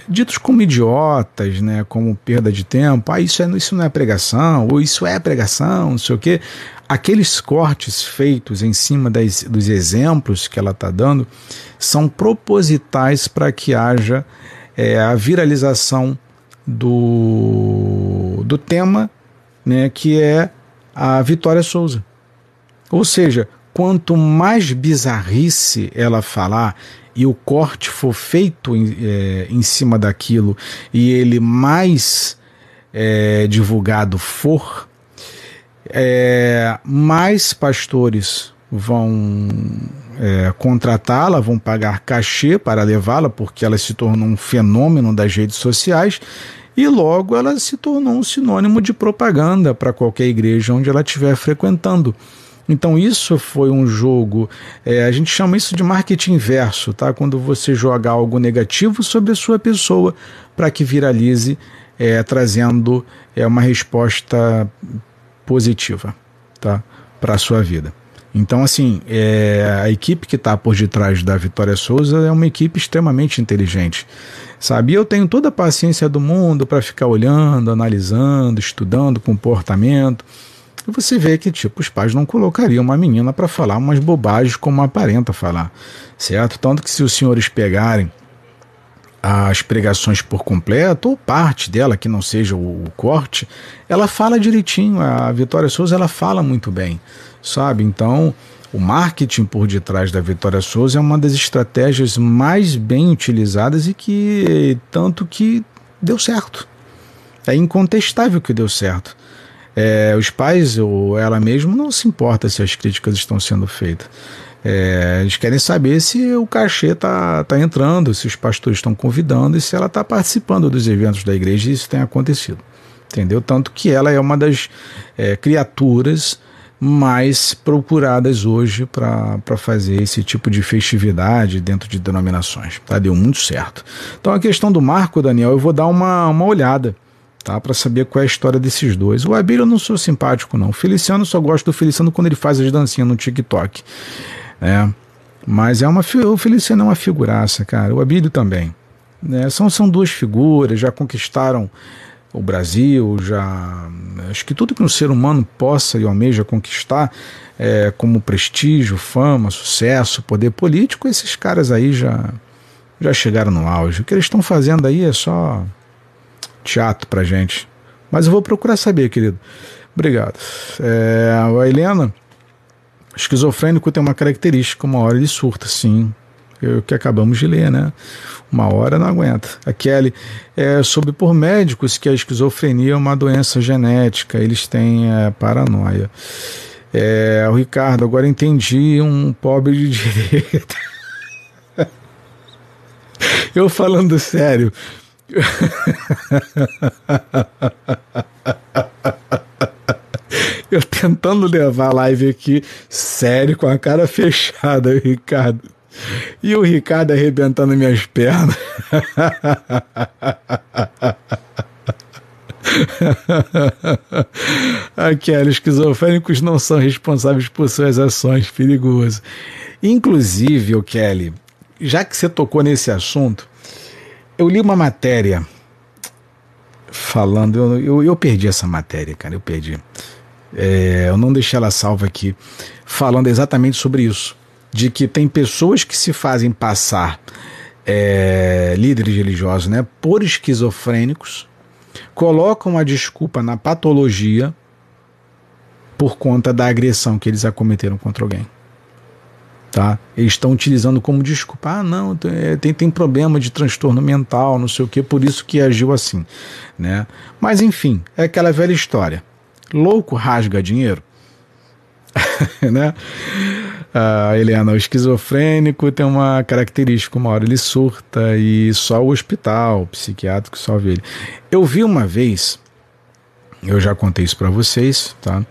ditos como idiotas, né, como perda de tempo, ah, isso, é, isso não é pregação, ou isso é pregação, não sei o quê. Aqueles cortes feitos em cima das, dos exemplos que ela está dando são propositais para que haja é, a viralização do, do tema, né, que é a Vitória Souza. Ou seja, quanto mais bizarrice ela falar e o corte for feito em, é, em cima daquilo e ele mais é, divulgado for, é, mais pastores vão é, contratá-la, vão pagar cachê para levá-la, porque ela se tornou um fenômeno das redes sociais e logo ela se tornou um sinônimo de propaganda para qualquer igreja onde ela estiver frequentando. Então isso foi um jogo, é, a gente chama isso de marketing inverso, tá? Quando você joga algo negativo sobre a sua pessoa para que viralize, é, trazendo é, uma resposta positiva, tá? Para a sua vida. Então, assim, é, a equipe que está por detrás da Vitória Souza é uma equipe extremamente inteligente, sabe? Eu tenho toda a paciência do mundo para ficar olhando, analisando, estudando comportamento e você vê que, tipo, os pais não colocariam uma menina para falar umas bobagens como aparenta falar, certo? Tanto que se os senhores pegarem as pregações por completo, ou parte dela que não seja o, o, corte, ela fala direitinho. A Vitória Souza ela fala muito bem, sabe? Então, o marketing por detrás da Vitória Souza é uma das estratégias mais bem utilizadas e que tanto que deu certo. É incontestável que deu certo. É, os pais ou ela mesma não se importa se as críticas estão sendo feitas. É, eles querem saber se o cachê está tá entrando, se os pastores estão convidando e se ela está participando dos eventos da igreja e isso tem acontecido. Entendeu? Tanto que ela é uma das é, criaturas mais procuradas hoje para fazer esse tipo de festividade dentro de denominações. Tá? Deu muito certo. Então a questão do Marco, Daniel, eu vou dar uma, uma olhada tá? Para saber qual é a história desses dois. O Abílio eu não sou simpático, não. O Feliciano só gosto do Feliciano quando ele faz as dancinhas no TikTok. Né? Mas é uma, o Feliciano é uma figuraça, cara. O Abílio também. Né? São, são duas figuras, já conquistaram o Brasil, já. Acho que tudo que um ser humano possa e almeja conquistar, é, como prestígio, fama, sucesso, poder político, esses caras aí já, já chegaram no auge. O que eles estão fazendo aí é só teatro pra gente. Mas eu vou procurar saber, querido. Obrigado. É, a Helena, esquizofrênico tem uma característica, uma hora ele surta, sim. É o que acabamos de ler, né? Uma hora não aguenta. A Kelly, é sobre por médicos que a esquizofrenia é uma doença genética, eles têm é, paranoia. É, o Ricardo, agora entendi um pobre de direita. Eu falando sério, Eu tentando levar a live aqui sério, com a cara fechada, Ricardo. E o Ricardo arrebentando minhas pernas. Aqueles esquizofrênicos não são responsáveis por suas ações, perigoso. Inclusive, o Kelly, já que você tocou nesse assunto, eu li uma matéria falando. Eu, eu, eu perdi essa matéria, cara, eu perdi. É, eu não deixei ela salva aqui, falando exatamente sobre isso. De que tem pessoas que se fazem passar é, líderes religiosos né, por esquizofrênicos, colocam a desculpa na patologia por conta da agressão que eles acometeram contra alguém tá? Eles estão utilizando como desculpa, ah, não, é, tem, tem problema de transtorno mental, não sei o que, por isso que agiu assim, né? Mas enfim, é aquela velha história. Louco rasga dinheiro, né? Ah, Helena, o esquizofrênico tem uma característica, uma hora ele surta e só o hospital o psiquiátrico salva ele. Eu vi uma vez, eu já contei isso para vocês, tá?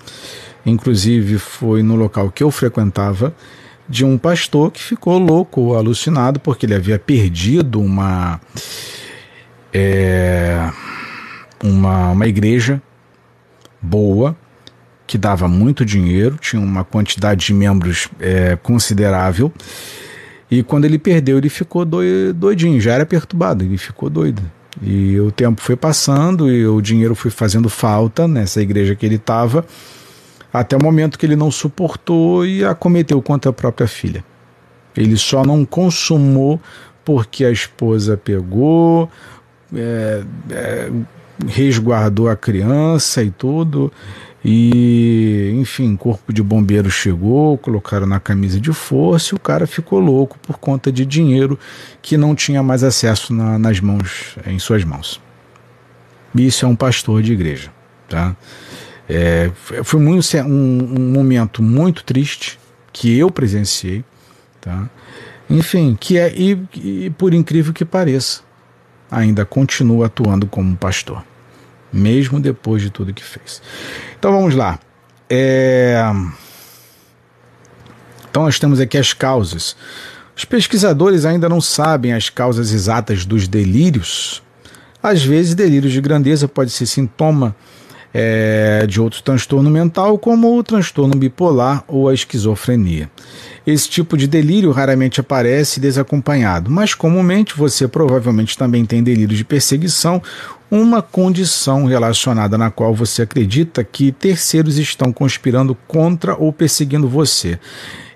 Inclusive foi no local que eu frequentava, de um pastor que ficou louco, alucinado, porque ele havia perdido uma, é, uma, uma igreja boa, que dava muito dinheiro, tinha uma quantidade de membros é, considerável. E quando ele perdeu, ele ficou doidinho, já era perturbado, ele ficou doido. E o tempo foi passando e o dinheiro foi fazendo falta nessa igreja que ele estava até o momento que ele não suportou e a cometeu contra a própria filha. Ele só não consumou porque a esposa pegou, é, é, resguardou a criança e tudo. E, enfim, corpo de bombeiro chegou, colocaram na camisa de força e o cara ficou louco por conta de dinheiro que não tinha mais acesso na, nas mãos, em suas mãos. Isso é um pastor de igreja, tá? É, foi muito, um, um, momento muito triste que eu presenciei, tá? Enfim, que é e, e, por incrível que pareça, ainda continua atuando como pastor, mesmo depois de tudo que fez. Então vamos lá. É... Então nós temos aqui as causas. Os pesquisadores ainda não sabem as causas exatas dos delírios. Às vezes, delírios de grandeza pode ser sintoma é, de outro transtorno mental, como o transtorno bipolar ou a esquizofrenia. Esse tipo de delírio raramente aparece desacompanhado, mas comumente você provavelmente também tem delírio de perseguição, uma condição relacionada na qual você acredita que terceiros estão conspirando contra ou perseguindo você.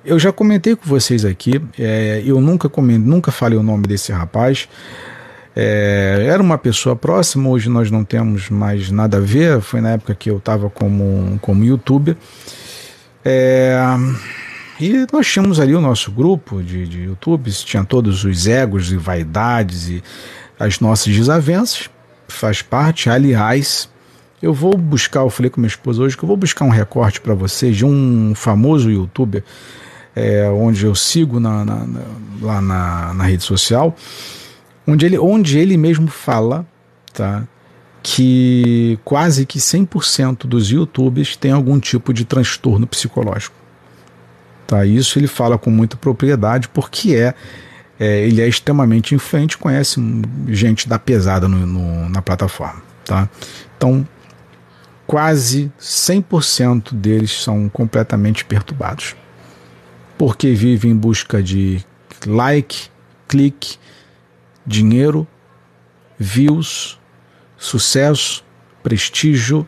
Eu já comentei com vocês aqui, é, eu nunca, coment, nunca falei o nome desse rapaz, é, era uma pessoa próxima, hoje nós não temos mais nada a ver. Foi na época que eu estava como, como youtuber. É, e nós tínhamos ali o nosso grupo de, de youtubers, tinha todos os egos e vaidades e as nossas desavenças. faz parte. Aliás, eu vou buscar, eu falei com minha esposa hoje que eu vou buscar um recorte para vocês de um famoso youtuber é, onde eu sigo na, na, na, lá na, na rede social, onde ele, onde ele mesmo fala tá, que quase que 100% dos youtubers têm algum tipo de transtorno psicológico. Tá? Isso ele fala com muita propriedade porque é, é ele é extremamente influente, conhece gente da pesada no, no, na plataforma. Tá? Então, quase 100% deles são completamente perturbados. Porque vivem em busca de like, clique, dinheiro, views, sucesso, prestígio,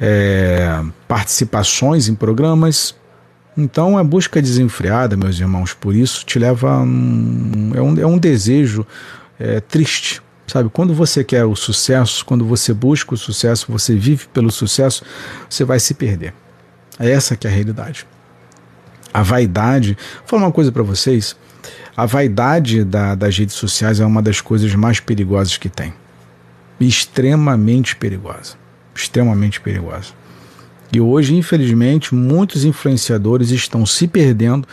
é, participações em programas. Então é busca desenfreada, meus irmãos, por isso te leva a um, é, um, é um desejo é, triste, Sabe, quando você quer o sucesso, quando você busca o sucesso, você vive pelo sucesso, você vai se perder. É essa que é a realidade. A vaidade, vou falar uma coisa para vocês, a vaidade da, das redes sociais é uma das coisas mais perigosas que tem. Extremamente perigosa. Extremamente perigosa. E hoje, infelizmente, muitos influenciadores estão se perdendo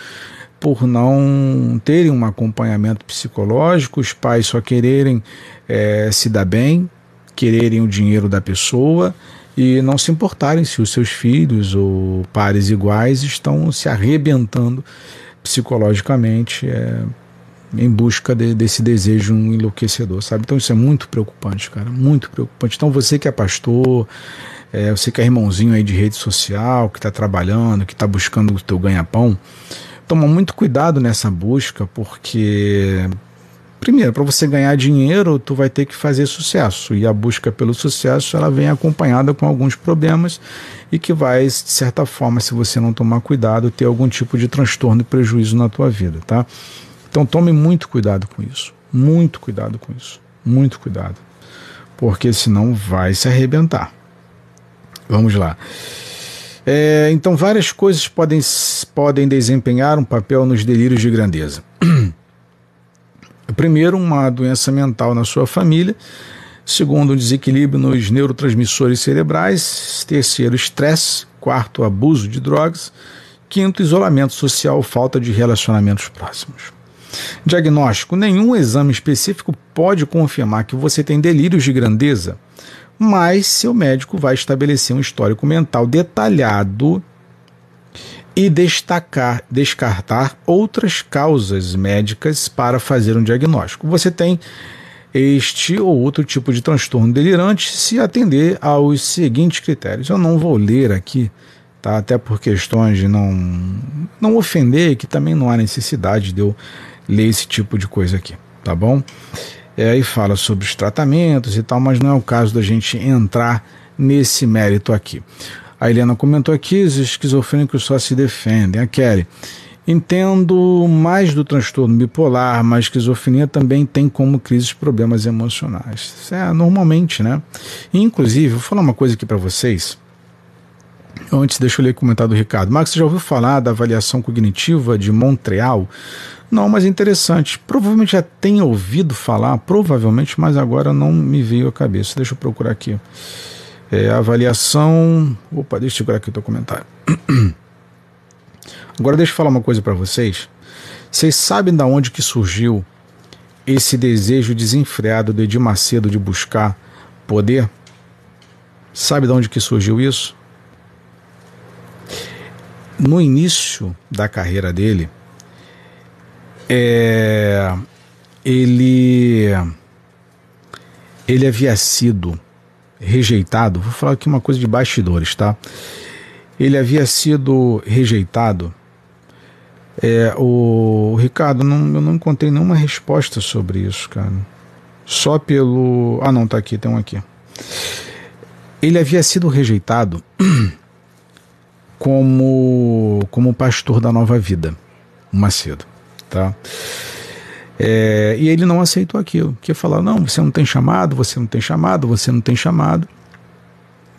por não terem um acompanhamento psicológico, os pais só quererem é, se dar bem, quererem o dinheiro da pessoa e não se importarem se os seus filhos ou pares iguais estão se arrebentando psicologicamente é, em busca de, desse desejo enlouquecedor, sabe? Então isso é muito preocupante, cara, muito preocupante. Então você que é pastor, é, você que é irmãozinho aí de rede social, que está trabalhando, que está buscando o teu ganha-pão, toma muito cuidado nessa busca, porque primeiro, para você ganhar dinheiro, tu vai ter que fazer sucesso, e a busca pelo sucesso, ela vem acompanhada com alguns problemas e que vai, de certa forma, se você não tomar cuidado, ter algum tipo de transtorno e prejuízo na tua vida, tá? Então tome muito cuidado com isso, muito cuidado com isso, muito cuidado, porque senão vai se arrebentar. Vamos lá. É, então, várias coisas podem, podem desempenhar um papel nos delírios de grandeza. Primeiro, uma doença mental na sua família. Segundo, um desequilíbrio nos neurotransmissores cerebrais. Terceiro, estresse. Quarto, abuso de drogas. Quinto, isolamento social, falta de relacionamentos próximos. Diagnóstico: nenhum exame específico pode confirmar que você tem delírios de grandeza mas seu médico vai estabelecer um histórico mental detalhado e destacar, descartar outras causas médicas para fazer um diagnóstico. Você tem este ou outro tipo de transtorno delirante se atender aos seguintes critérios. Eu não vou ler aqui, tá? até por questões de não, não ofender, que também não há necessidade de eu ler esse tipo de coisa aqui, tá bom? é, e fala sobre os tratamentos e tal, mas não é o caso da gente entrar nesse mérito aqui. A Helena comentou aqui: os esquizofrênicos só se defendem. A Kelly. Entendo mais do transtorno bipolar, mas esquizofrenia também tem como crise problemas emocionais. Isso é normalmente, né? inclusive, vou falar uma coisa aqui para vocês. Antes, deixa eu ler o comentário do Ricardo. Max, você já ouviu falar da avaliação cognitiva de Montreal? Não, mas interessante. Provavelmente já tenha ouvido falar, provavelmente, mas agora não me veio à cabeça. Deixa eu procurar aqui. É, avaliação. Opa, deixa eu segurar aqui o teu comentário. Agora deixa eu falar uma coisa para vocês. Vocês sabem da onde que surgiu esse desejo desenfreado do Edir Macedo de buscar poder? Sabe de onde que surgiu isso? No início da carreira dele, é, ele ele havia sido rejeitado. Vou falar aqui uma coisa de bastidores, tá? Ele havia sido rejeitado. É, o, o Ricardo, não, eu não encontrei nenhuma resposta sobre isso, cara. Só pelo. Ah, não, tá aqui, tem um aqui. Ele havia sido rejeitado como, como pastor da nova vida, Macedo. Tá? É, e ele não aceitou aquilo, que falar, não, você não tem chamado, você não tem chamado, você não tem chamado.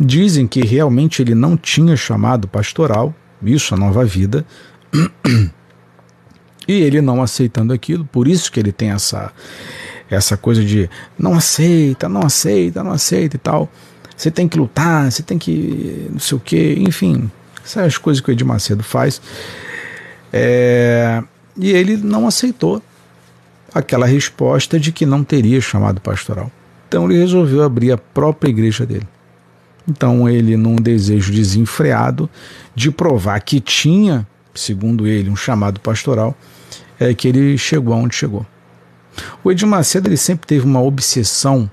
Dizem que realmente ele não tinha chamado pastoral, isso a nova vida, e ele não aceitando aquilo, por isso que ele tem essa, essa coisa de não aceita, não aceita, não aceita e tal. Você tem que lutar, você tem que não sei o que, enfim, essas coisas que o Edir Macedo faz. É, e ele não aceitou aquela resposta de que não teria chamado pastoral. Então ele resolveu abrir a própria igreja dele. Então ele, num desejo desenfreado de provar que tinha, segundo ele, um chamado pastoral, é que ele chegou aonde chegou. O Edir Macedo ele sempre teve uma obsessão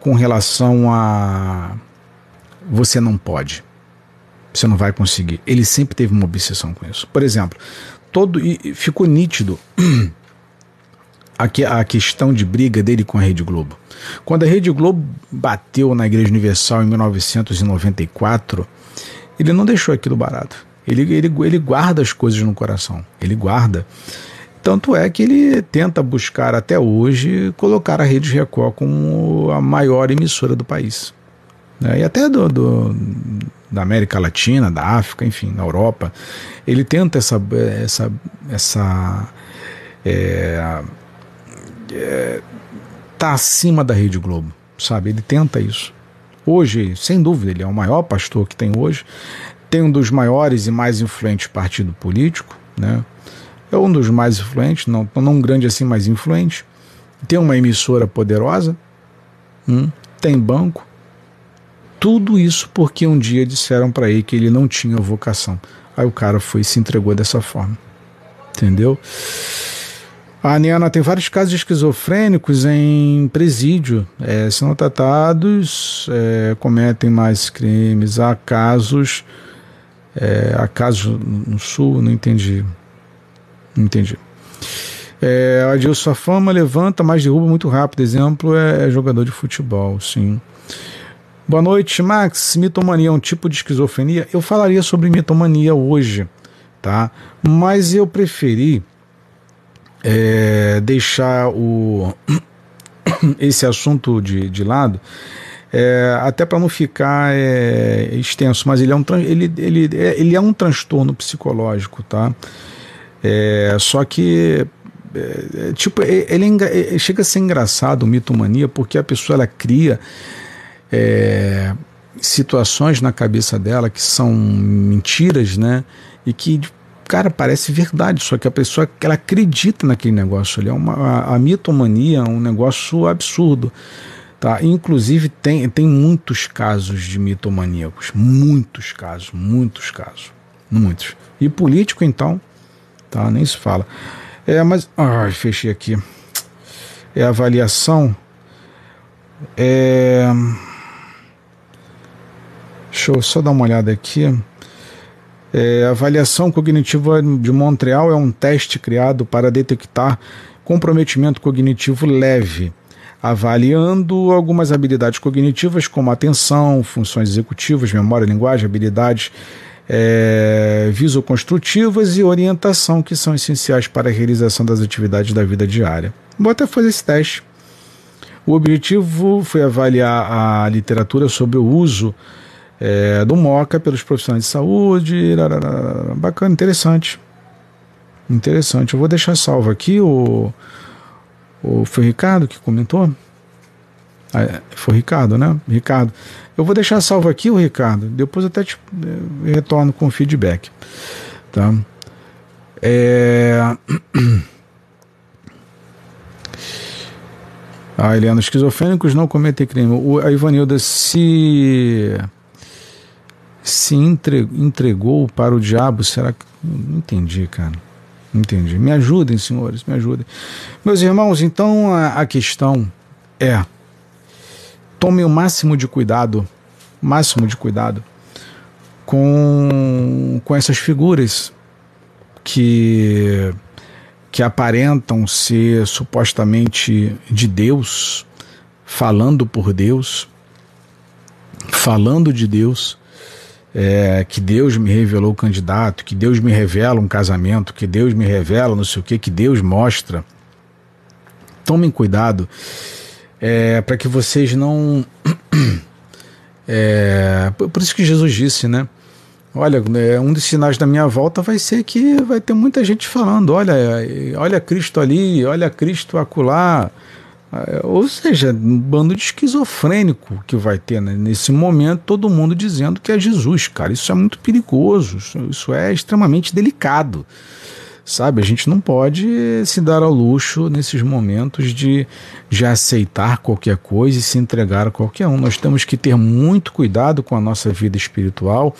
com relação a você não pode, você não vai conseguir. Ele sempre teve uma obsessão com isso. Por exemplo, todo e ficou nítido a, questão de briga dele com a Rede Globo. Quando a Rede Globo bateu na Igreja Universal em 1994, ele não deixou aquilo barato. Ele, ele, ele guarda as coisas no coração. Ele guarda. Tanto é que ele tenta buscar até hoje colocar a Rede Record como a maior emissora do país. Né? E até do, do, da América Latina, da África, enfim, na Europa. Ele tenta essa. essa, essa é, é, tá acima da Rede Globo, sabe? Ele tenta isso. Hoje, sem dúvida, ele é o maior pastor que tem hoje, tem um dos maiores e mais influentes partido político, né? É um dos mais influentes, não, não grande assim, mas influente. Tem uma emissora poderosa, hum, tem banco. Tudo isso porque um dia disseram para ele que ele não tinha vocação. Aí o cara foi e se entregou dessa forma. Entendeu? A Niana tem vários casos esquizofrênicos em presídio. É, são tratados, é, cometem mais crimes. Há casos. É, há casos no sul, não entendi. Não entendi. É, Adilson, a fama levanta, mas derruba muito rápido. Exemplo é, é jogador de futebol, sim. Boa noite, Max. Mitomania é um tipo de esquizofrenia? Eu falaria sobre mitomania hoje, tá? Mas eu preferi é, deixar o, esse assunto de, de lado, é, até para não ficar é, extenso, mas ele é, um, ele, ele, é, ele é um transtorno psicológico, tá? É, só que é, é tipo ele é, chega a ser engraçado o mitomania porque a pessoa ela cria situações na cabeça dela que são mentiras, né? E que cara, parece verdade, só que a pessoa ela acredita naquele negócio ali. É uma, a, a mitomania é um negócio absurdo. Tá? Inclusive, tem, tem muitos casos de mitomaníacos. Muitos casos, muitos casos. Muitos. E político, então, tá? nem se fala. É, mas. Ai, fechei aqui. É avaliação. É. Deixa eu só dar uma olhada aqui. É, a avaliação cognitiva de Montreal é um teste criado para detectar comprometimento cognitivo leve, avaliando algumas habilidades cognitivas como atenção, funções executivas, memória, linguagem, habilidades é, visoconstrutivas e orientação, que são essenciais para a realização das atividades da vida diária. Vou até fazer esse teste. O objetivo foi avaliar a literatura sobre o uso é, do MOCA pelos profissionais de saúde. Bacana, interessante. Interessante. Eu vou deixar salvo aqui o. o foi o Ricardo que comentou? Ah, é, foi o Ricardo, né? Ricardo. Eu vou deixar salvo aqui o Ricardo. Depois até te eu retorno com feedback. Tá? É. Ah, Eliana, esquizofrênicos não cometem crime. O, a Ivanilda, se se entregou para o diabo? Será que. Não entendi, cara. Não entendi. Me ajudem, senhores, me ajudem. Meus irmãos, então a, a questão é: tome o máximo de cuidado, máximo de cuidado com, com essas figuras que, que aparentam ser supostamente de Deus, falando por Deus, falando de Deus, é, que Deus me revelou o candidato, que Deus me revela um casamento, que Deus me revela não sei o que, que Deus mostra. Tomem cuidado é, para que vocês não. É, por isso que Jesus disse, né? Olha, é, um dos sinais da minha volta vai ser que vai ter muita gente falando: olha, olha Cristo ali, olha Cristo acolá. É, ou seja, um bando de esquizofrênico que vai ter né? nesse momento, todo mundo dizendo que é Jesus, cara. Isso é muito perigoso, isso é extremamente delicado. Sabe, a gente não pode se dar ao luxo nesses momentos de, de aceitar qualquer coisa e se entregar a qualquer um. Nós temos que ter muito cuidado com a nossa vida espiritual,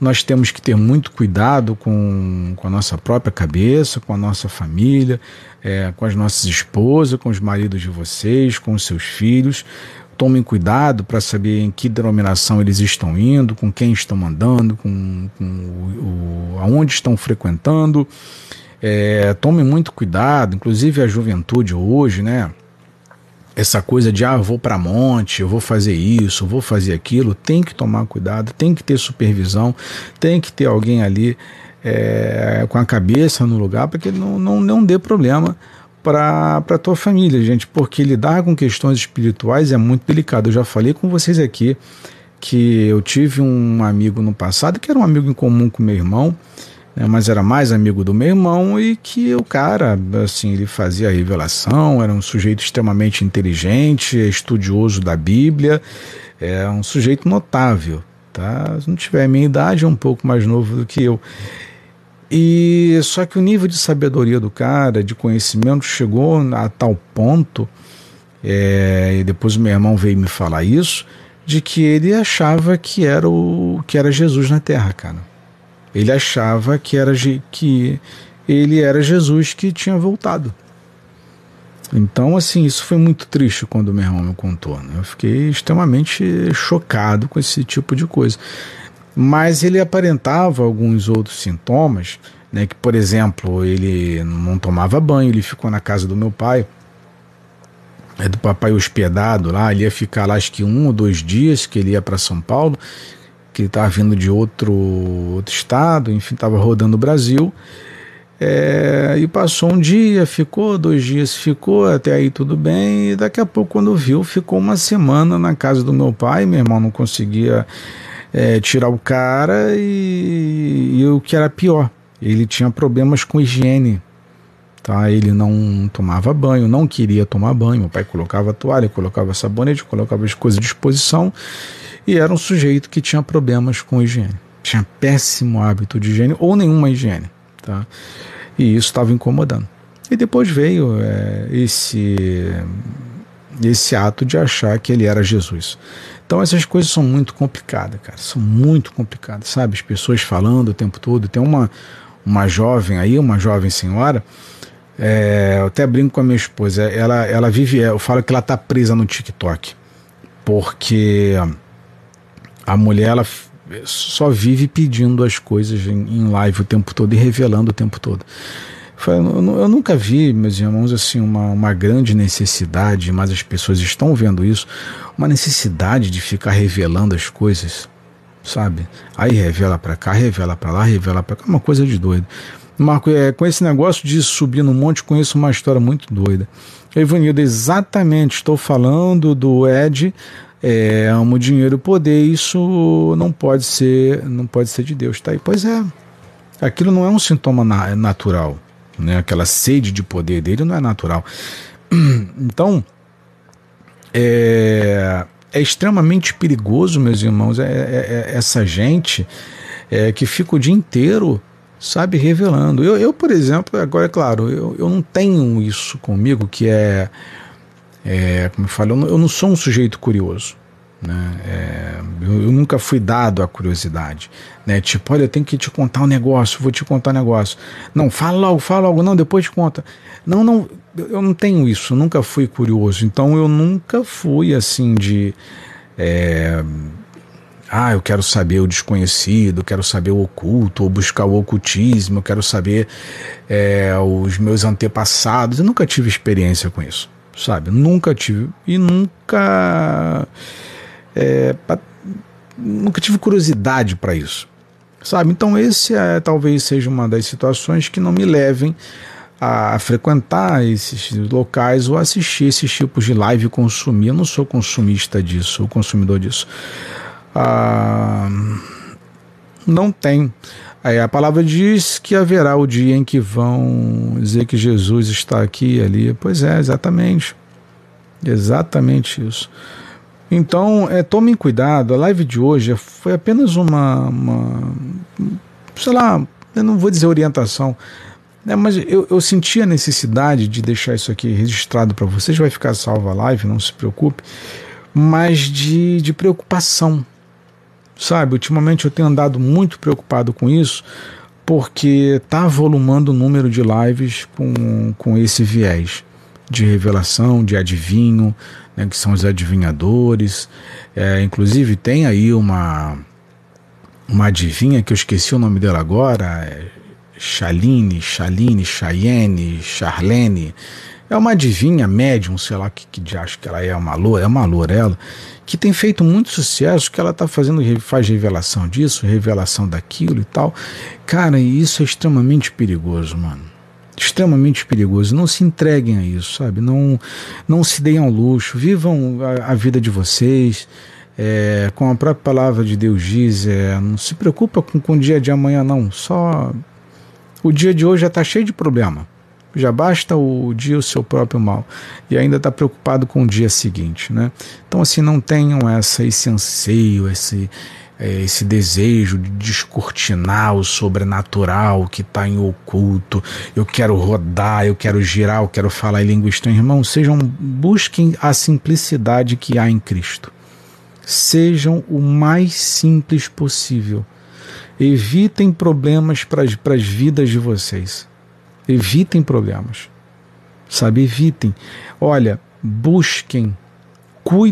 nós temos que ter muito cuidado com, com a nossa própria cabeça, com a nossa família, é, com as nossas esposas, com os maridos de vocês, com os seus filhos tomem cuidado para saber em que denominação eles estão indo, com quem estão andando, com, com o, o, aonde estão frequentando. É, tome muito cuidado, inclusive a juventude hoje, né? Essa coisa de ah, vou para monte, eu vou fazer isso, vou fazer aquilo, tem que tomar cuidado, tem que ter supervisão, tem que ter alguém ali é, com a cabeça no lugar para que não, não, não dê problema para a tua família, gente, porque lidar com questões espirituais é muito delicado. Eu já falei com vocês aqui que eu tive um amigo no passado que era um amigo em comum com meu irmão né, mas era mais amigo do meu irmão e que o cara, assim, ele fazia revelação, era um sujeito extremamente inteligente, estudioso da Bíblia, é um sujeito notável, tá? Se não tiver a minha idade, é um pouco mais novo do que eu. E só que o nível de sabedoria do cara, de conhecimento, chegou a tal ponto, é, e depois meu irmão veio me falar isso, de que ele achava que era o que era Jesus na Terra, cara. Ele achava que era que ele era Jesus que tinha voltado. Então, assim, isso foi muito triste quando meu irmão me contou. Né? Eu fiquei extremamente chocado com esse tipo de coisa. Mas ele aparentava alguns outros sintomas, né? Que, por exemplo, ele não tomava banho, ele ficou na casa do meu pai, é do papai hospedado lá, ele ia ficar lá acho que um ou dois dias que ele ia para São Paulo que estava vindo de outro, outro estado, enfim, estava rodando o Brasil. É, e passou um dia, ficou, dois dias ficou, até aí tudo bem. E daqui a pouco, quando viu, ficou uma semana na casa do meu pai. Meu irmão não conseguia é, tirar o cara, e, e o que era pior, ele tinha problemas com higiene. Tá? Ele não tomava banho, não queria tomar banho. Meu pai colocava toalha, colocava sabonete, colocava as coisas à disposição e era um sujeito que tinha problemas com higiene. Tinha péssimo hábito de higiene ou nenhuma higiene. Tá? E isso estava incomodando. E depois veio é, esse, esse ato de achar que ele era Jesus. Então essas coisas são muito complicadas, cara. São muito complicadas, sabe? As pessoas falando o tempo todo. Tem uma, uma jovem aí, uma jovem senhora. É, eu até brinco com a minha esposa. Ela, ela vive. Eu falo que ela tá presa no TikTok. Porque a mulher ela só vive pedindo as coisas em, em live o tempo todo e revelando o tempo todo. Eu, nunca vi, meus irmãos, assim, uma, uma grande necessidade, mas as pessoas estão vendo isso, uma necessidade de ficar revelando as coisas, sabe? Aí revela para cá, revela para lá, revela para cá, uma coisa de doido. Marco, é, com esse negócio de subir no monte, conheço uma história muito doida. Ivanildo, exatamente, estou falando do Ed é, amo dinheiro poder, isso não pode ser, não pode ser de Deus, tá aí. Pois é, aquilo não é um sintoma na, natural, né? Aquela sede de poder dele não é natural. Então, é, é extremamente perigoso, meus irmãos, é, é, é essa gente é, que fica o dia inteiro, sabe, revelando. Eu, eu por exemplo, agora é claro, eu, eu não tenho isso comigo que é é, como eu falo, eu não, eu não, sou um sujeito curioso. Né? É, eu, eu, nunca fui dado à curiosidade. Né? Tipo, olha, eu tenho que te contar um negócio, vou te contar um negócio. Não, fala logo, fala logo, não, depois te conta. Não, não, eu não tenho isso, nunca fui curioso. Então eu nunca fui assim de. É, ah, eu quero saber o desconhecido, quero saber o oculto, ou buscar o ocultismo, eu quero saber é, os meus antepassados. Eu nunca tive experiência com isso sabe? Nunca tive. E nunca. É, nunca tive curiosidade para isso, sabe? Então, esse é, talvez seja uma das situações que não me levem a, frequentar esses locais ou assistir esses tipos de live e consumir. Eu não sou consumista disso, sou consumidor disso. Ah, não tem. Aí a palavra diz que haverá o dia em que vão dizer que Jesus está aqui ali. Pois é, exatamente. Exatamente isso. Então, é, tomem cuidado. A live de hoje foi apenas uma, uma sei lá, eu não vou dizer orientação, né, mas eu, eu senti a necessidade de deixar isso aqui registrado para vocês. Vai ficar salva a live, não se preocupe. Mas de, de preocupação, sabe? Ultimamente eu tenho andado muito preocupado com isso, porque está volumando o número de lives com, com esse viés de revelação, de adivinho, né, que são os adivinhadores. É, inclusive tem aí uma uma adivinha que eu esqueci o nome dela agora, é Chaline, Chaline, Chayenne, Charlene. É uma adivinha médium, sei lá que, que acho que ela é uma loura, é uma loura ela, que tem feito muito sucesso, que ela está fazendo, faz revelação disso, revelação daquilo e tal. Cara, isso é extremamente perigoso, mano extremamente perigoso. Não se entreguem a isso, sabe? Não, não se deem ao luxo. Vivam a, a vida de vocês. É, com a própria palavra de Deus diz, é, não se preocupa com, com o dia de amanhã, não. Só o dia de hoje já está cheio de problema. Já basta o dia o seu próprio mal. E ainda está preocupado com o dia seguinte, né? Então, assim, não tenham essa, esse anseio, esse, esse desejo de descortinar o sobrenatural que está em oculto. Eu quero rodar, eu quero girar, eu quero falar em língua estranha. Irmão, sejam, busquem a simplicidade que há em Cristo. Sejam o mais simples possível. Evitem problemas para as vidas de vocês. Evitem problemas. Sabe, evitem. Olha, busquem,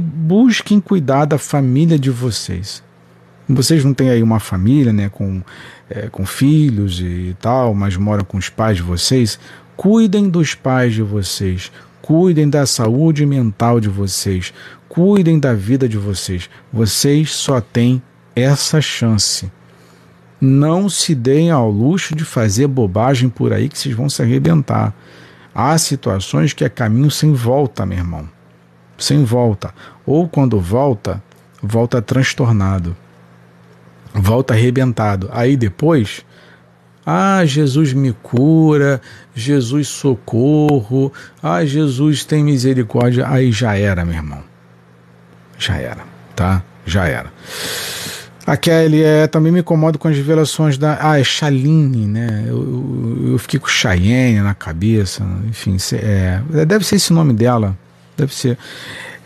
busquem cuidar da família de vocês vocês não têm aí uma família, né, com, é, com filhos e tal, mas moram com os pais de vocês, cuidem dos pais de vocês, cuidem da saúde mental de vocês, cuidem da vida de vocês. Vocês só têm essa chance. Não se deem ao luxo de fazer bobagem por aí que vocês vão se arrebentar. Há situações que é caminho sem volta, meu irmão. Sem volta. Ou quando volta, volta transtornado volta arrebentado. Aí depois, ah, Jesus me cura, Jesus socorro, ah, Jesus tem misericórdia. Aí já era, meu irmão. Já era, tá? Já era. A Kelly é, também me incomodo com as revelações da. Ah, é Chaline, né? Eu, eu, eu fiquei com Cheyenne na cabeça, enfim, é, deve ser esse nome dela. Deve ser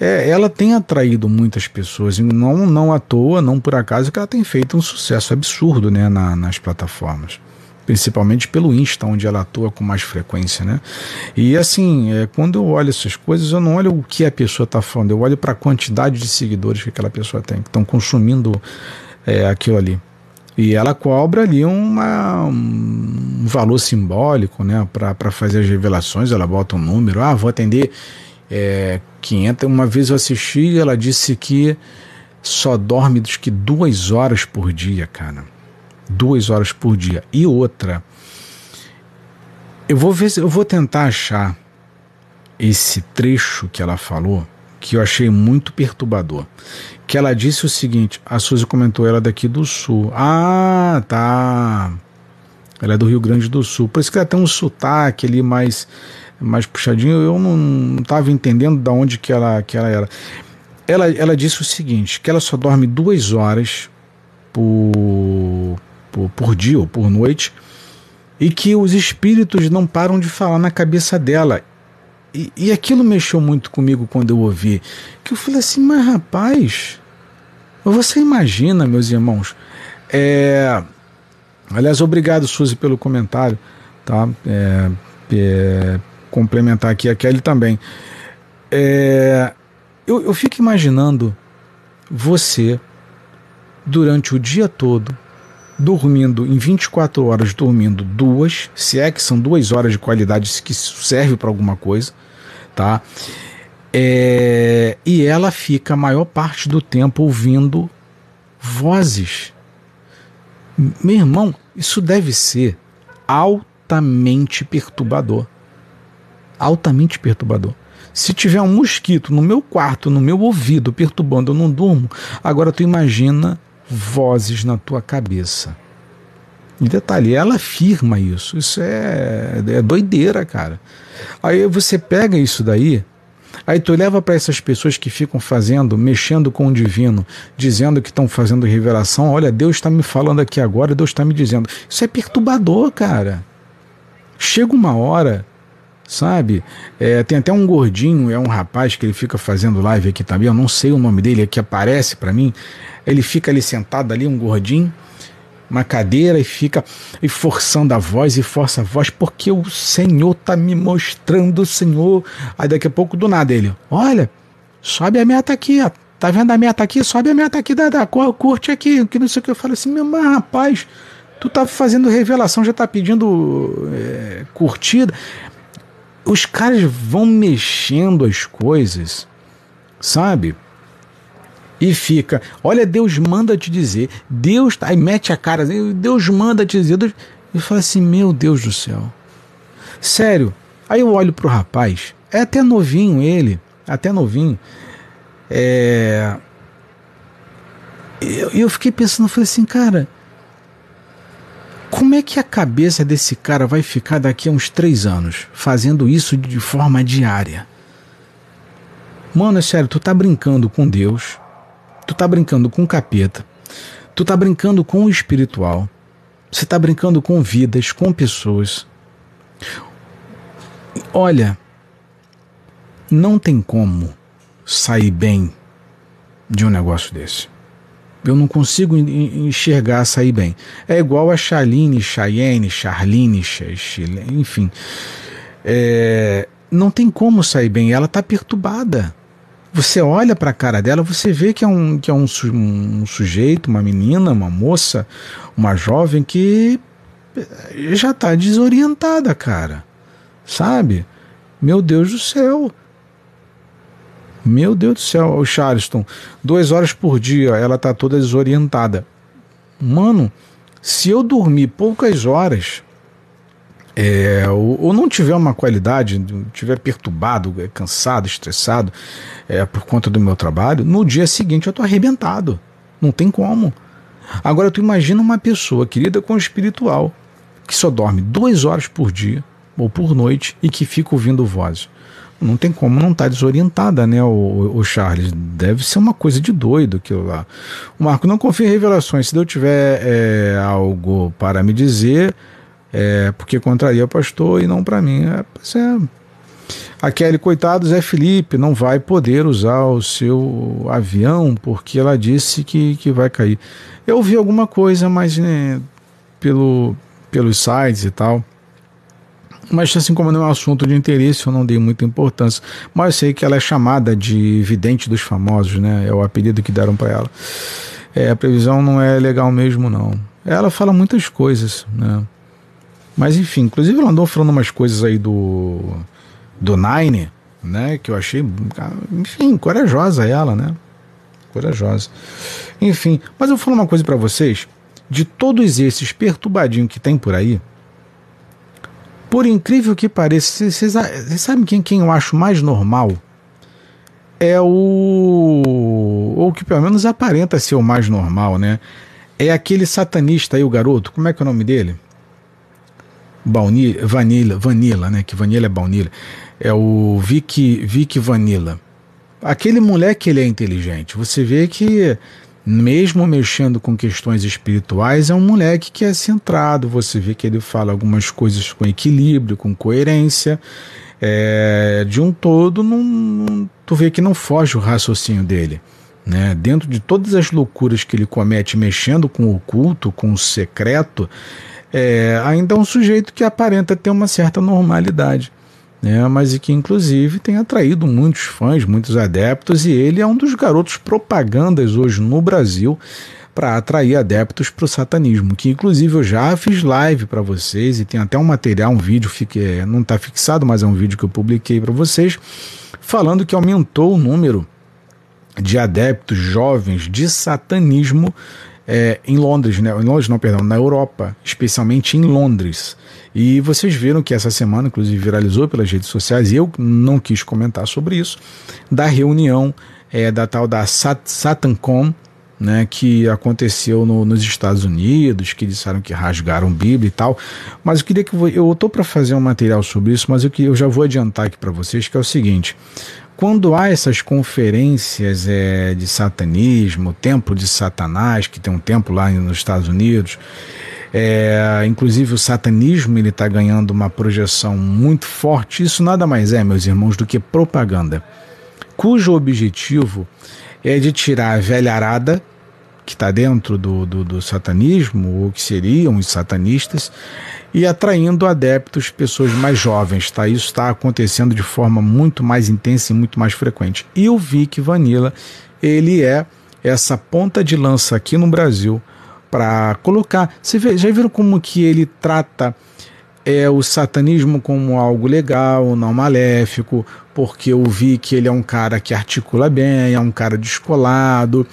é, ela tem atraído muitas pessoas, e não, não à toa, não por acaso, que ela tem feito um sucesso absurdo né, na, nas plataformas. Principalmente pelo Insta, onde ela atua com mais frequência, né? E assim, é, quando eu olho essas coisas, eu não olho o que a pessoa está falando, eu olho para a quantidade de seguidores que aquela pessoa tem, que estão consumindo é, aquilo ali. E ela cobra ali uma, um valor simbólico, né? Para fazer as revelações, ela bota um número, ah, vou atender é, 500. Uma vez eu assisti ela disse que só dorme dos que duas horas por dia, cara. Duas horas por dia. E outra, eu vou ver, eu vou tentar achar esse trecho que ela falou que eu achei muito perturbador. Que ela disse o seguinte: a Suzy comentou ela é daqui do sul. Ah, tá. Ela é do Rio Grande do Sul. Por isso que ela tem um sotaque ali mais mais puxadinho, eu não estava entendendo de onde que ela, que ela era. Ela, ela disse o seguinte, que ela só dorme duas horas por, por, por dia ou por noite e que os espíritos não param de falar na cabeça dela. E, e aquilo mexeu muito comigo quando eu ouvi. Que eu falei assim, mas rapaz, você imagina, meus irmãos, é... aliás, obrigado, Suzy, pelo comentário, tá? É, é, complementar aqui a Kelly também. É, eu, eu fico imaginando você durante o dia todo dormindo em 24 horas, dormindo duas, se é que são duas horas de qualidade que serve para alguma coisa, tá? É, e ela fica a maior parte do tempo ouvindo vozes. Meu irmão, isso deve ser altamente perturbador altamente perturbador. Se tiver um mosquito no meu quarto, no meu ouvido, perturbando, eu não durmo. Agora tu imagina vozes na tua cabeça. E detalhe, ela afirma isso. Isso é, é doideira, cara. Aí você pega isso daí, Aí tu leva para essas pessoas que ficam fazendo, mexendo com o divino, dizendo que estão fazendo revelação. Olha, Deus está me falando aqui agora, Deus está me dizendo. Isso é perturbador, cara. Chega uma hora, sabe? É, tem até um gordinho, é um rapaz que ele fica fazendo live aqui também. Eu não sei o nome dele, é que aparece para mim. Ele fica ali sentado ali, um gordinho uma cadeira e fica e forçando a voz e força a voz, porque o Senhor tá me mostrando, Senhor. Aí daqui a pouco do nada ele, olha, sobe a meta aqui, ó. Tá vendo a meta aqui? Sobe a meta aqui da, da curte aqui, que não sei o que. Eu falo assim, meu rapaz, tu tá fazendo revelação, já tá pedindo é, curtida. Os caras vão mexendo as coisas, sabe? e fica. Olha, Deus manda te dizer. Deus. Aí mete a cara. Deus manda te dizer. Deus, e fala assim: Meu Deus do céu. Sério. Aí eu olho pro rapaz. É até novinho ele. Até novinho. É. Eu, eu fiquei pensando, falei assim, cara, como é que a cabeça desse cara vai ficar daqui a uns três anos fazendo isso de forma diária? Mano, é sério, tu tá brincando com Deus, Tu tá brincando com o capeta. Tu tá brincando com o espiritual. Você tá brincando com vidas, com pessoas. Olha, não tem como sair bem de um negócio desse. Eu não consigo enxergar sair bem. É igual a Charlene, Cheyenne, Charline, Chile, enfim. É, não tem como sair bem. Ela está perturbada. Você olha para a cara dela, você vê que é, um, que é um, um sujeito, uma menina, uma moça, uma jovem que eh, já está desorientada, cara. Sabe? Meu Deus do céu. Meu Deus do céu, o Charleston, duas horas por dia, ela tá toda desorientada. Mano, se eu dormir poucas horas, é, ou, ou, não tiver uma qualidade, tiver perturbado, é, cansado, estressado é, por conta do meu trabalho, no dia seguinte eu estou arrebentado. Não tem como. Agora tu imagina uma pessoa querida com espiritual que só dorme duas horas por dia ou por noite e que fica ouvindo vozes. Não tem como não estar tá desorientada, né, o, o, Charles? Deve ser uma coisa de doido aquilo lá. O Marco, não confia em revelações. Se eu tiver é, algo para me dizer, é, porque contraria o pastor e não para mim. É, é. A Kelly, coitado, Zé Felipe não vai poder usar o seu avião porque ela disse que, que vai cair. Eu vi alguma coisa, mas né, pelo, pelos sites e tal. Mas assim como não é um assunto de interesse, eu não dei muita importância. Mas sei que ela é chamada de vidente dos famosos, né? É o apelido que deram para ela. É, a previsão não é legal mesmo, não. Ela fala muitas coisas, né? Mas enfim, inclusive ela andou falando umas coisas aí do do Nine, né, que eu achei, enfim, corajosa ela, né? Corajosa. Enfim, mas eu vou falar uma coisa para vocês, de todos esses perturbadinhos que tem por aí, por incrível que pareça, vocês, sabem quem, quem eu acho mais normal? É o. Ou que pelo menos aparenta ser o mais normal, né? É aquele satanista aí, o garoto. Como é que é o nome dele? baunilha, vanilla, vanilla, né? Que vanilla é baunilha. É o Vic, Vic Vanilla. Aquele moleque ele é inteligente. Você vê que mesmo mexendo com questões espirituais, é um moleque que é centrado. Você vê que ele fala algumas coisas com equilíbrio, com coerência. É, de um todo, não, tu vê que não foge o raciocínio dele. Né? Dentro de todas as loucuras que ele comete mexendo com o oculto, com o secreto, é, ainda é um sujeito que aparenta ter uma certa normalidade. Né, mas e que inclusive tem atraído muitos fãs, muitos adeptos, e ele é um dos garotos propagandas hoje no Brasil para atrair adeptos para o satanismo, que inclusive eu já fiz live para vocês e tem até um material, um vídeo, fique, não está fixado, mas é um vídeo que eu publiquei para vocês, falando que aumentou o número de adeptos jovens de satanismo é, em Londres, né? Em Londres, não, perdão, na Europa, especialmente em Londres. E vocês viram que essa semana, inclusive, viralizou pelas redes sociais, e eu não quis comentar sobre isso, da reunião é, da tal da Sat SatanCon, né, que aconteceu no, nos Estados Unidos, que disseram que rasgaram Bíblia e tal. Mas eu queria que eu estou para fazer um material sobre isso, mas eu, que, eu já vou adiantar aqui para vocês que é o seguinte: quando há essas conferências é, de satanismo, templo de Satanás, que tem um templo lá nos Estados Unidos, é, inclusive o satanismo ele está ganhando uma projeção muito forte. Isso nada mais é, meus irmãos, do que propaganda, cujo objetivo é de tirar a velharada que está dentro do, do, do, satanismo, ou que seriam os satanistas, e atraindo adeptos, pessoas mais jovens. Tá? Isso está acontecendo de forma muito mais intensa e muito mais frequente. E o Vic Vanilla, ele é essa ponta de lança aqui no Brasil para colocar. Você vê, já viram como que ele trata é, o satanismo como algo legal, não maléfico, porque eu vi que ele é um cara que articula bem, é um cara descolado,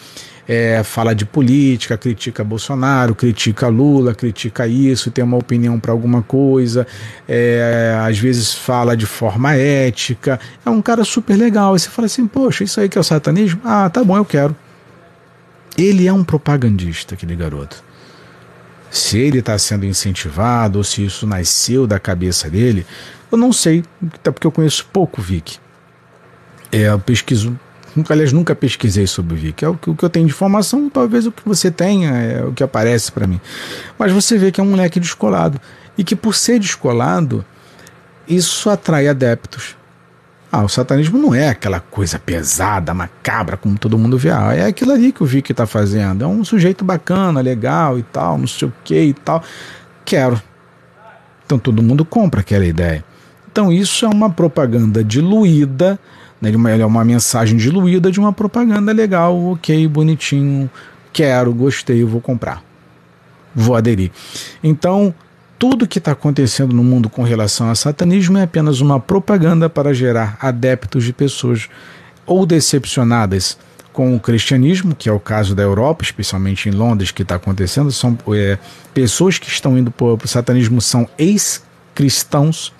é, fala de política, critica Bolsonaro, critica Lula, critica isso, tem uma opinião para alguma coisa, é, às vezes fala de forma ética. É um cara super legal. E você fala assim: poxa, isso aí que é o satanismo? Ah, tá bom, eu quero. Ele é um propagandista, aquele garoto. Se ele está sendo incentivado ou se isso nasceu da cabeça dele, eu não sei, até porque eu conheço pouco Vic. É, eu pesquiso Nunca, aliás, nunca pesquisei sobre o Vic. É o que, o que eu tenho de informação, talvez o que você tenha, é o que aparece para mim. Mas você vê que é um moleque descolado. E que por ser descolado, isso atrai adeptos. Ah, o satanismo não é aquela coisa pesada, macabra, como todo mundo vê. Ah, é aquilo ali que o Vic está fazendo. É um sujeito bacana, legal e tal, não sei o que e tal. Quero. Então todo mundo compra aquela ideia. Então isso é uma propaganda diluída? Ele é uma mensagem diluída de uma propaganda legal, ok, bonitinho, quero, gostei, vou comprar, vou aderir. Então, tudo que está acontecendo no mundo com relação a satanismo é apenas uma propaganda para gerar adeptos de pessoas ou decepcionadas com o cristianismo, que é o caso da Europa, especialmente em Londres, que está acontecendo, são é, pessoas que estão indo para o satanismo são ex-cristãos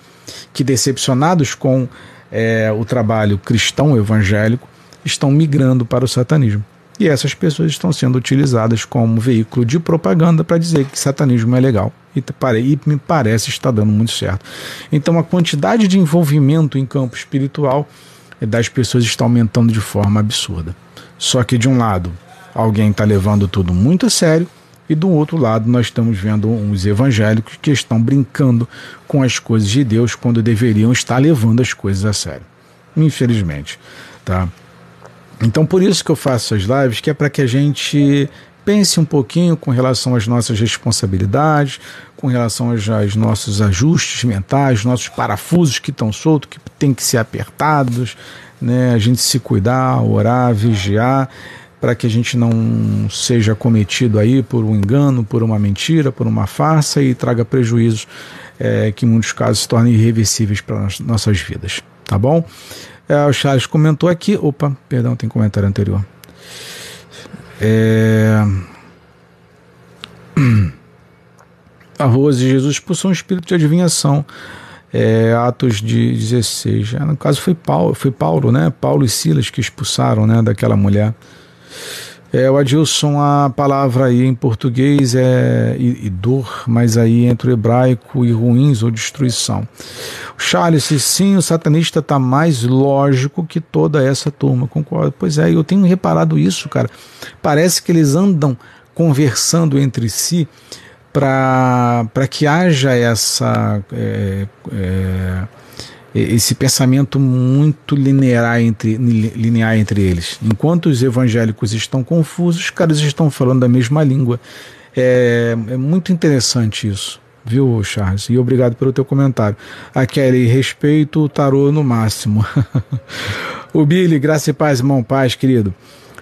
que decepcionados com é, o trabalho cristão evangélico estão migrando para o satanismo. E essas pessoas estão sendo utilizadas como veículo de propaganda para dizer que satanismo é legal. E, e me parece estar dando muito certo. Então a quantidade de envolvimento em campo espiritual das pessoas está aumentando de forma absurda. Só que de um lado, alguém está levando tudo muito a sério, e do outro lado nós estamos vendo uns evangélicos que estão brincando com as coisas de Deus quando deveriam estar levando as coisas a sério. Infelizmente, tá? Então por isso que eu faço as lives, que é para que a gente pense um pouquinho com relação às nossas responsabilidades, com relação aos, aos nossos ajustes mentais, nossos parafusos que estão soltos, que tem que ser apertados, né? A gente se cuidar, orar, vigiar para que a gente não seja cometido aí por um engano, por uma mentira, por uma farsa e traga prejuízos é, que em muitos casos se tornem irreversíveis para nossas vidas, tá bom? É, o Charles comentou aqui, opa, perdão, tem comentário anterior. É... A Rose Jesus expulsou um espírito de adivinhação. É, Atos de 16. No caso foi Paulo, foi Paulo, né? Paulo e Silas que expulsaram, né, daquela mulher. É, o Adilson, a palavra aí em português é e, e dor, mas aí entre o hebraico e ruins ou destruição. Charles, sim, o satanista está mais lógico que toda essa turma, concordo. Pois é, eu tenho reparado isso, cara. Parece que eles andam conversando entre si para que haja essa. É, é, esse pensamento muito linear entre, linear entre eles. Enquanto os evangélicos estão confusos, os caras estão falando a mesma língua. É, é muito interessante isso, viu, Charles? E obrigado pelo teu comentário. A Kelly, respeito o tarô no máximo. o Billy, graça e paz, irmão, paz, querido.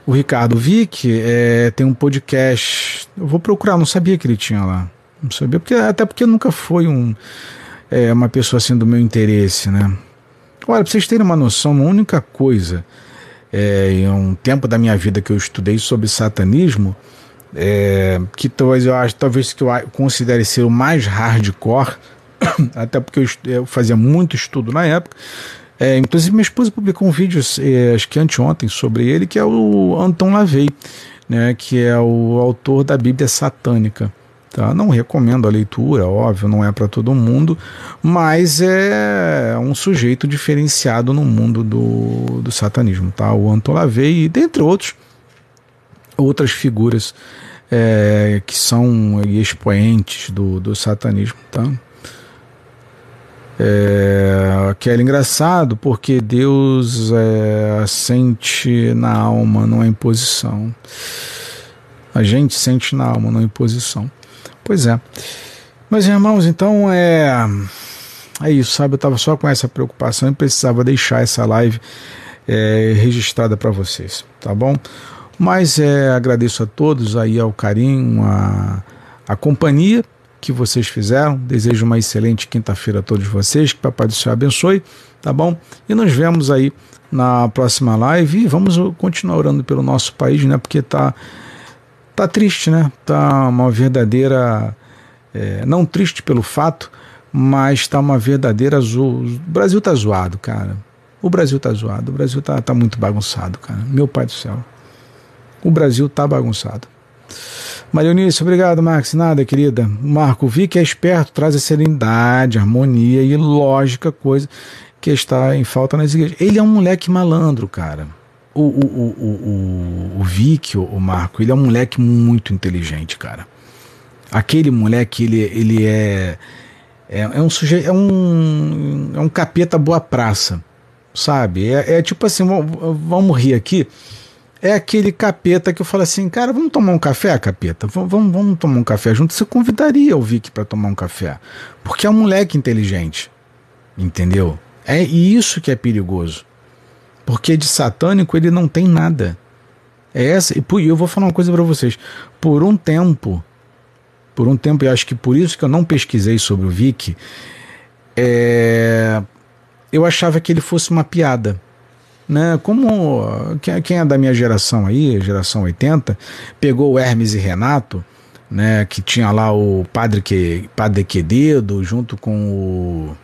O Ricardo Vick é, tem um podcast. Eu vou procurar, não sabia que ele tinha lá. Não sabia, porque, até porque nunca foi um é, uma pessoa assim do meu interesse, né? Olha, para vocês terem uma noção, a única coisa é, em um tempo da minha vida que eu estudei sobre satanismo, é, que talvez eu acho, talvez que eu considere ser o mais hardcore, até porque eu, eu, fazia muito estudo na época. É, inclusive minha esposa publicou um vídeo, é, acho que anteontem, sobre ele, que é o Anton Lavey, né, que é o autor da Bíblia Satânica. Tá? Não recomendo a leitura, óbvio, não é para todo mundo, mas é um sujeito diferenciado no mundo do, do satanismo. Tá? O Anton Lavey, e dentre outros, outras figuras é, que são expoentes do, do satanismo. Tá? É, que engraçado porque Deus é, sente na alma, não é imposição. A gente sente na alma, não é imposição. Pois é. Meus irmãos, então é, é isso, sabe? Eu estava só com essa preocupação e precisava deixar essa live é, registrada para vocês, tá bom? Mas é, agradeço a todos aí ao carinho, a, a companhia que vocês fizeram. Desejo uma excelente quinta-feira a todos vocês. Que Papai do Céu abençoe, tá bom? E nos vemos aí na próxima live e vamos continuar orando pelo nosso país, né? Porque tá tá triste, né? Tá uma verdadeira é, não triste pelo fato, mas tá uma verdadeira azul. O Brasil tá zoado, cara. O Brasil tá zoado. O Brasil tá, tá muito bagunçado, cara. Meu Pai do Céu. O Brasil tá bagunçado. Maria Eunice, obrigado, Max. Nada, querida. Marco, vi que é esperto, traz a serenidade, harmonia e lógica, coisa que está em falta nas igrejas. Ele é um moleque malandro, cara. O, o, o, o, Vic, o Marco, ele é um moleque muito inteligente, cara. Aquele moleque, ele, ele é, é, é um sujeito, é um, é um capeta boa praça, sabe? É, é tipo assim, vamos rir aqui é aquele capeta que eu falo assim, cara, vamos tomar um café, capeta? Vamos, vamos, vamos tomar um café junto? Você convidaria o Vic para tomar um café. Porque é um moleque inteligente. Entendeu? É isso que é perigoso. Porque de satânico ele não tem nada. É essa. E eu vou falar uma coisa para vocês. Por um tempo, por um tempo, e acho que por isso que eu não pesquisei sobre o Vic, é, eu achava que ele fosse uma piada né? Como quem é da minha geração aí, geração 80, pegou o Hermes e Renato, né, que tinha lá o Padre que Padre Quededo junto com o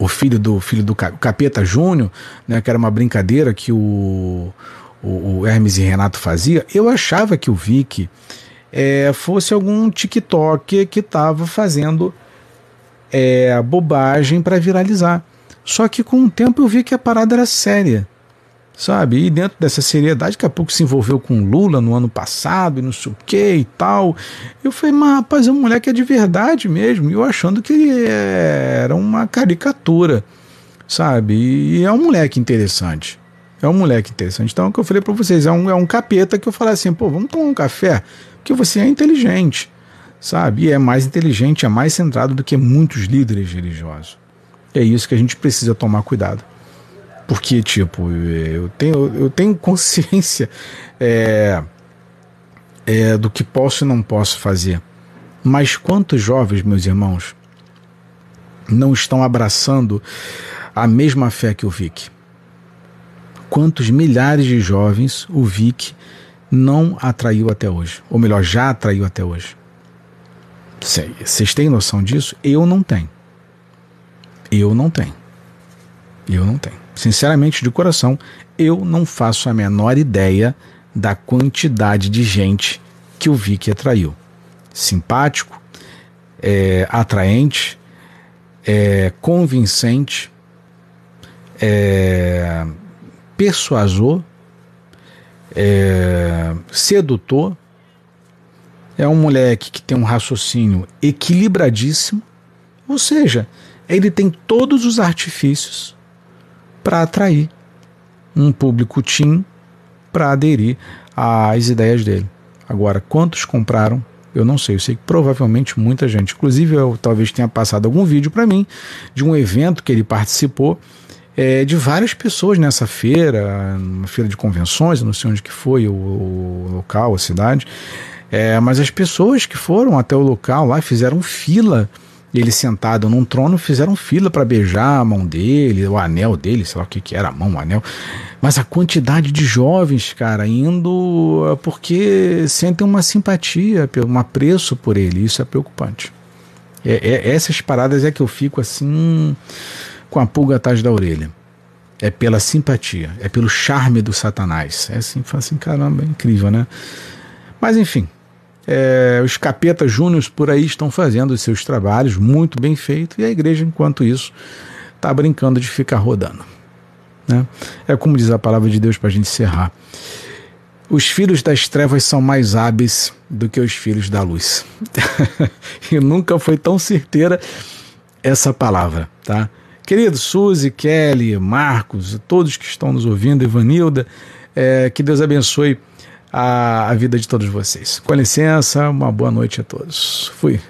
o filho do filho do Capeta Júnior, né, que era uma brincadeira que o, o, o Hermes e Renato fazia. Eu achava que o Vic é, fosse algum TikTok que estava fazendo é, bobagem para viralizar. Só que com o tempo eu vi que a parada era séria, sabe? E dentro dessa seriedade, daqui a pouco se envolveu com Lula no ano passado e não sei o que e tal. Eu falei, mas rapaz, é um moleque é de verdade mesmo. E eu achando que ele era uma caricatura, sabe? E é um moleque interessante. É um moleque interessante. Então, é o que eu falei para vocês, é um, é um capeta que eu falei assim, pô, vamos tomar um café, porque você é inteligente, sabe? E é mais inteligente, é mais centrado do que muitos líderes religiosos. É isso que a gente precisa tomar cuidado. Porque, tipo, eu tenho, eu tenho consciência é, é, do que posso e não posso fazer. Mas quantos jovens, meus irmãos, não estão abraçando a mesma fé que o Vic? Quantos milhares de jovens o Vic não atraiu até hoje? Ou melhor, já atraiu até hoje? Vocês têm noção disso? Eu não tenho. Eu não tenho. Eu não tenho. Sinceramente, de coração, eu não faço a menor ideia da quantidade de gente que o Vicky atraiu. Simpático, é, atraente, é, convincente, é, persuasor, é, sedutor. É um moleque que tem um raciocínio equilibradíssimo, ou seja, ele tem todos os artifícios para atrair um público teen para aderir às ideias dele. Agora, quantos compraram? Eu não sei, eu sei que provavelmente muita gente. Inclusive, eu talvez tenha passado algum vídeo para mim de um evento que ele participou, é, de várias pessoas nessa feira, uma feira de convenções, não sei onde que foi o, o local, a cidade, é, mas as pessoas que foram até o local lá fizeram fila ele sentado num trono, fizeram fila para beijar a mão dele, o anel dele, sei lá o que, que era, a mão, o anel. Mas a quantidade de jovens, cara, indo é porque sentem uma simpatia, um apreço por ele, isso é preocupante. É, é, essas paradas é que eu fico assim, com a pulga atrás da orelha. É pela simpatia, é pelo charme do Satanás. É assim, fala assim, caramba, é incrível, né? Mas enfim, É, os capetas júniors por aí estão fazendo os seus trabalhos muito bem feitos e a igreja, enquanto isso, está brincando de ficar rodando. Né? É como diz a palavra de Deus para a gente encerrar. Os filhos das trevas são mais hábeis do que os filhos da luz. e nunca foi tão certeira essa palavra, tá? Querido Suzy, Kelly, Marcos, todos que estão nos ouvindo, Ivanilda, é, que Deus abençoe a, vida de todos vocês. Com licença, uma boa noite a todos. Fui.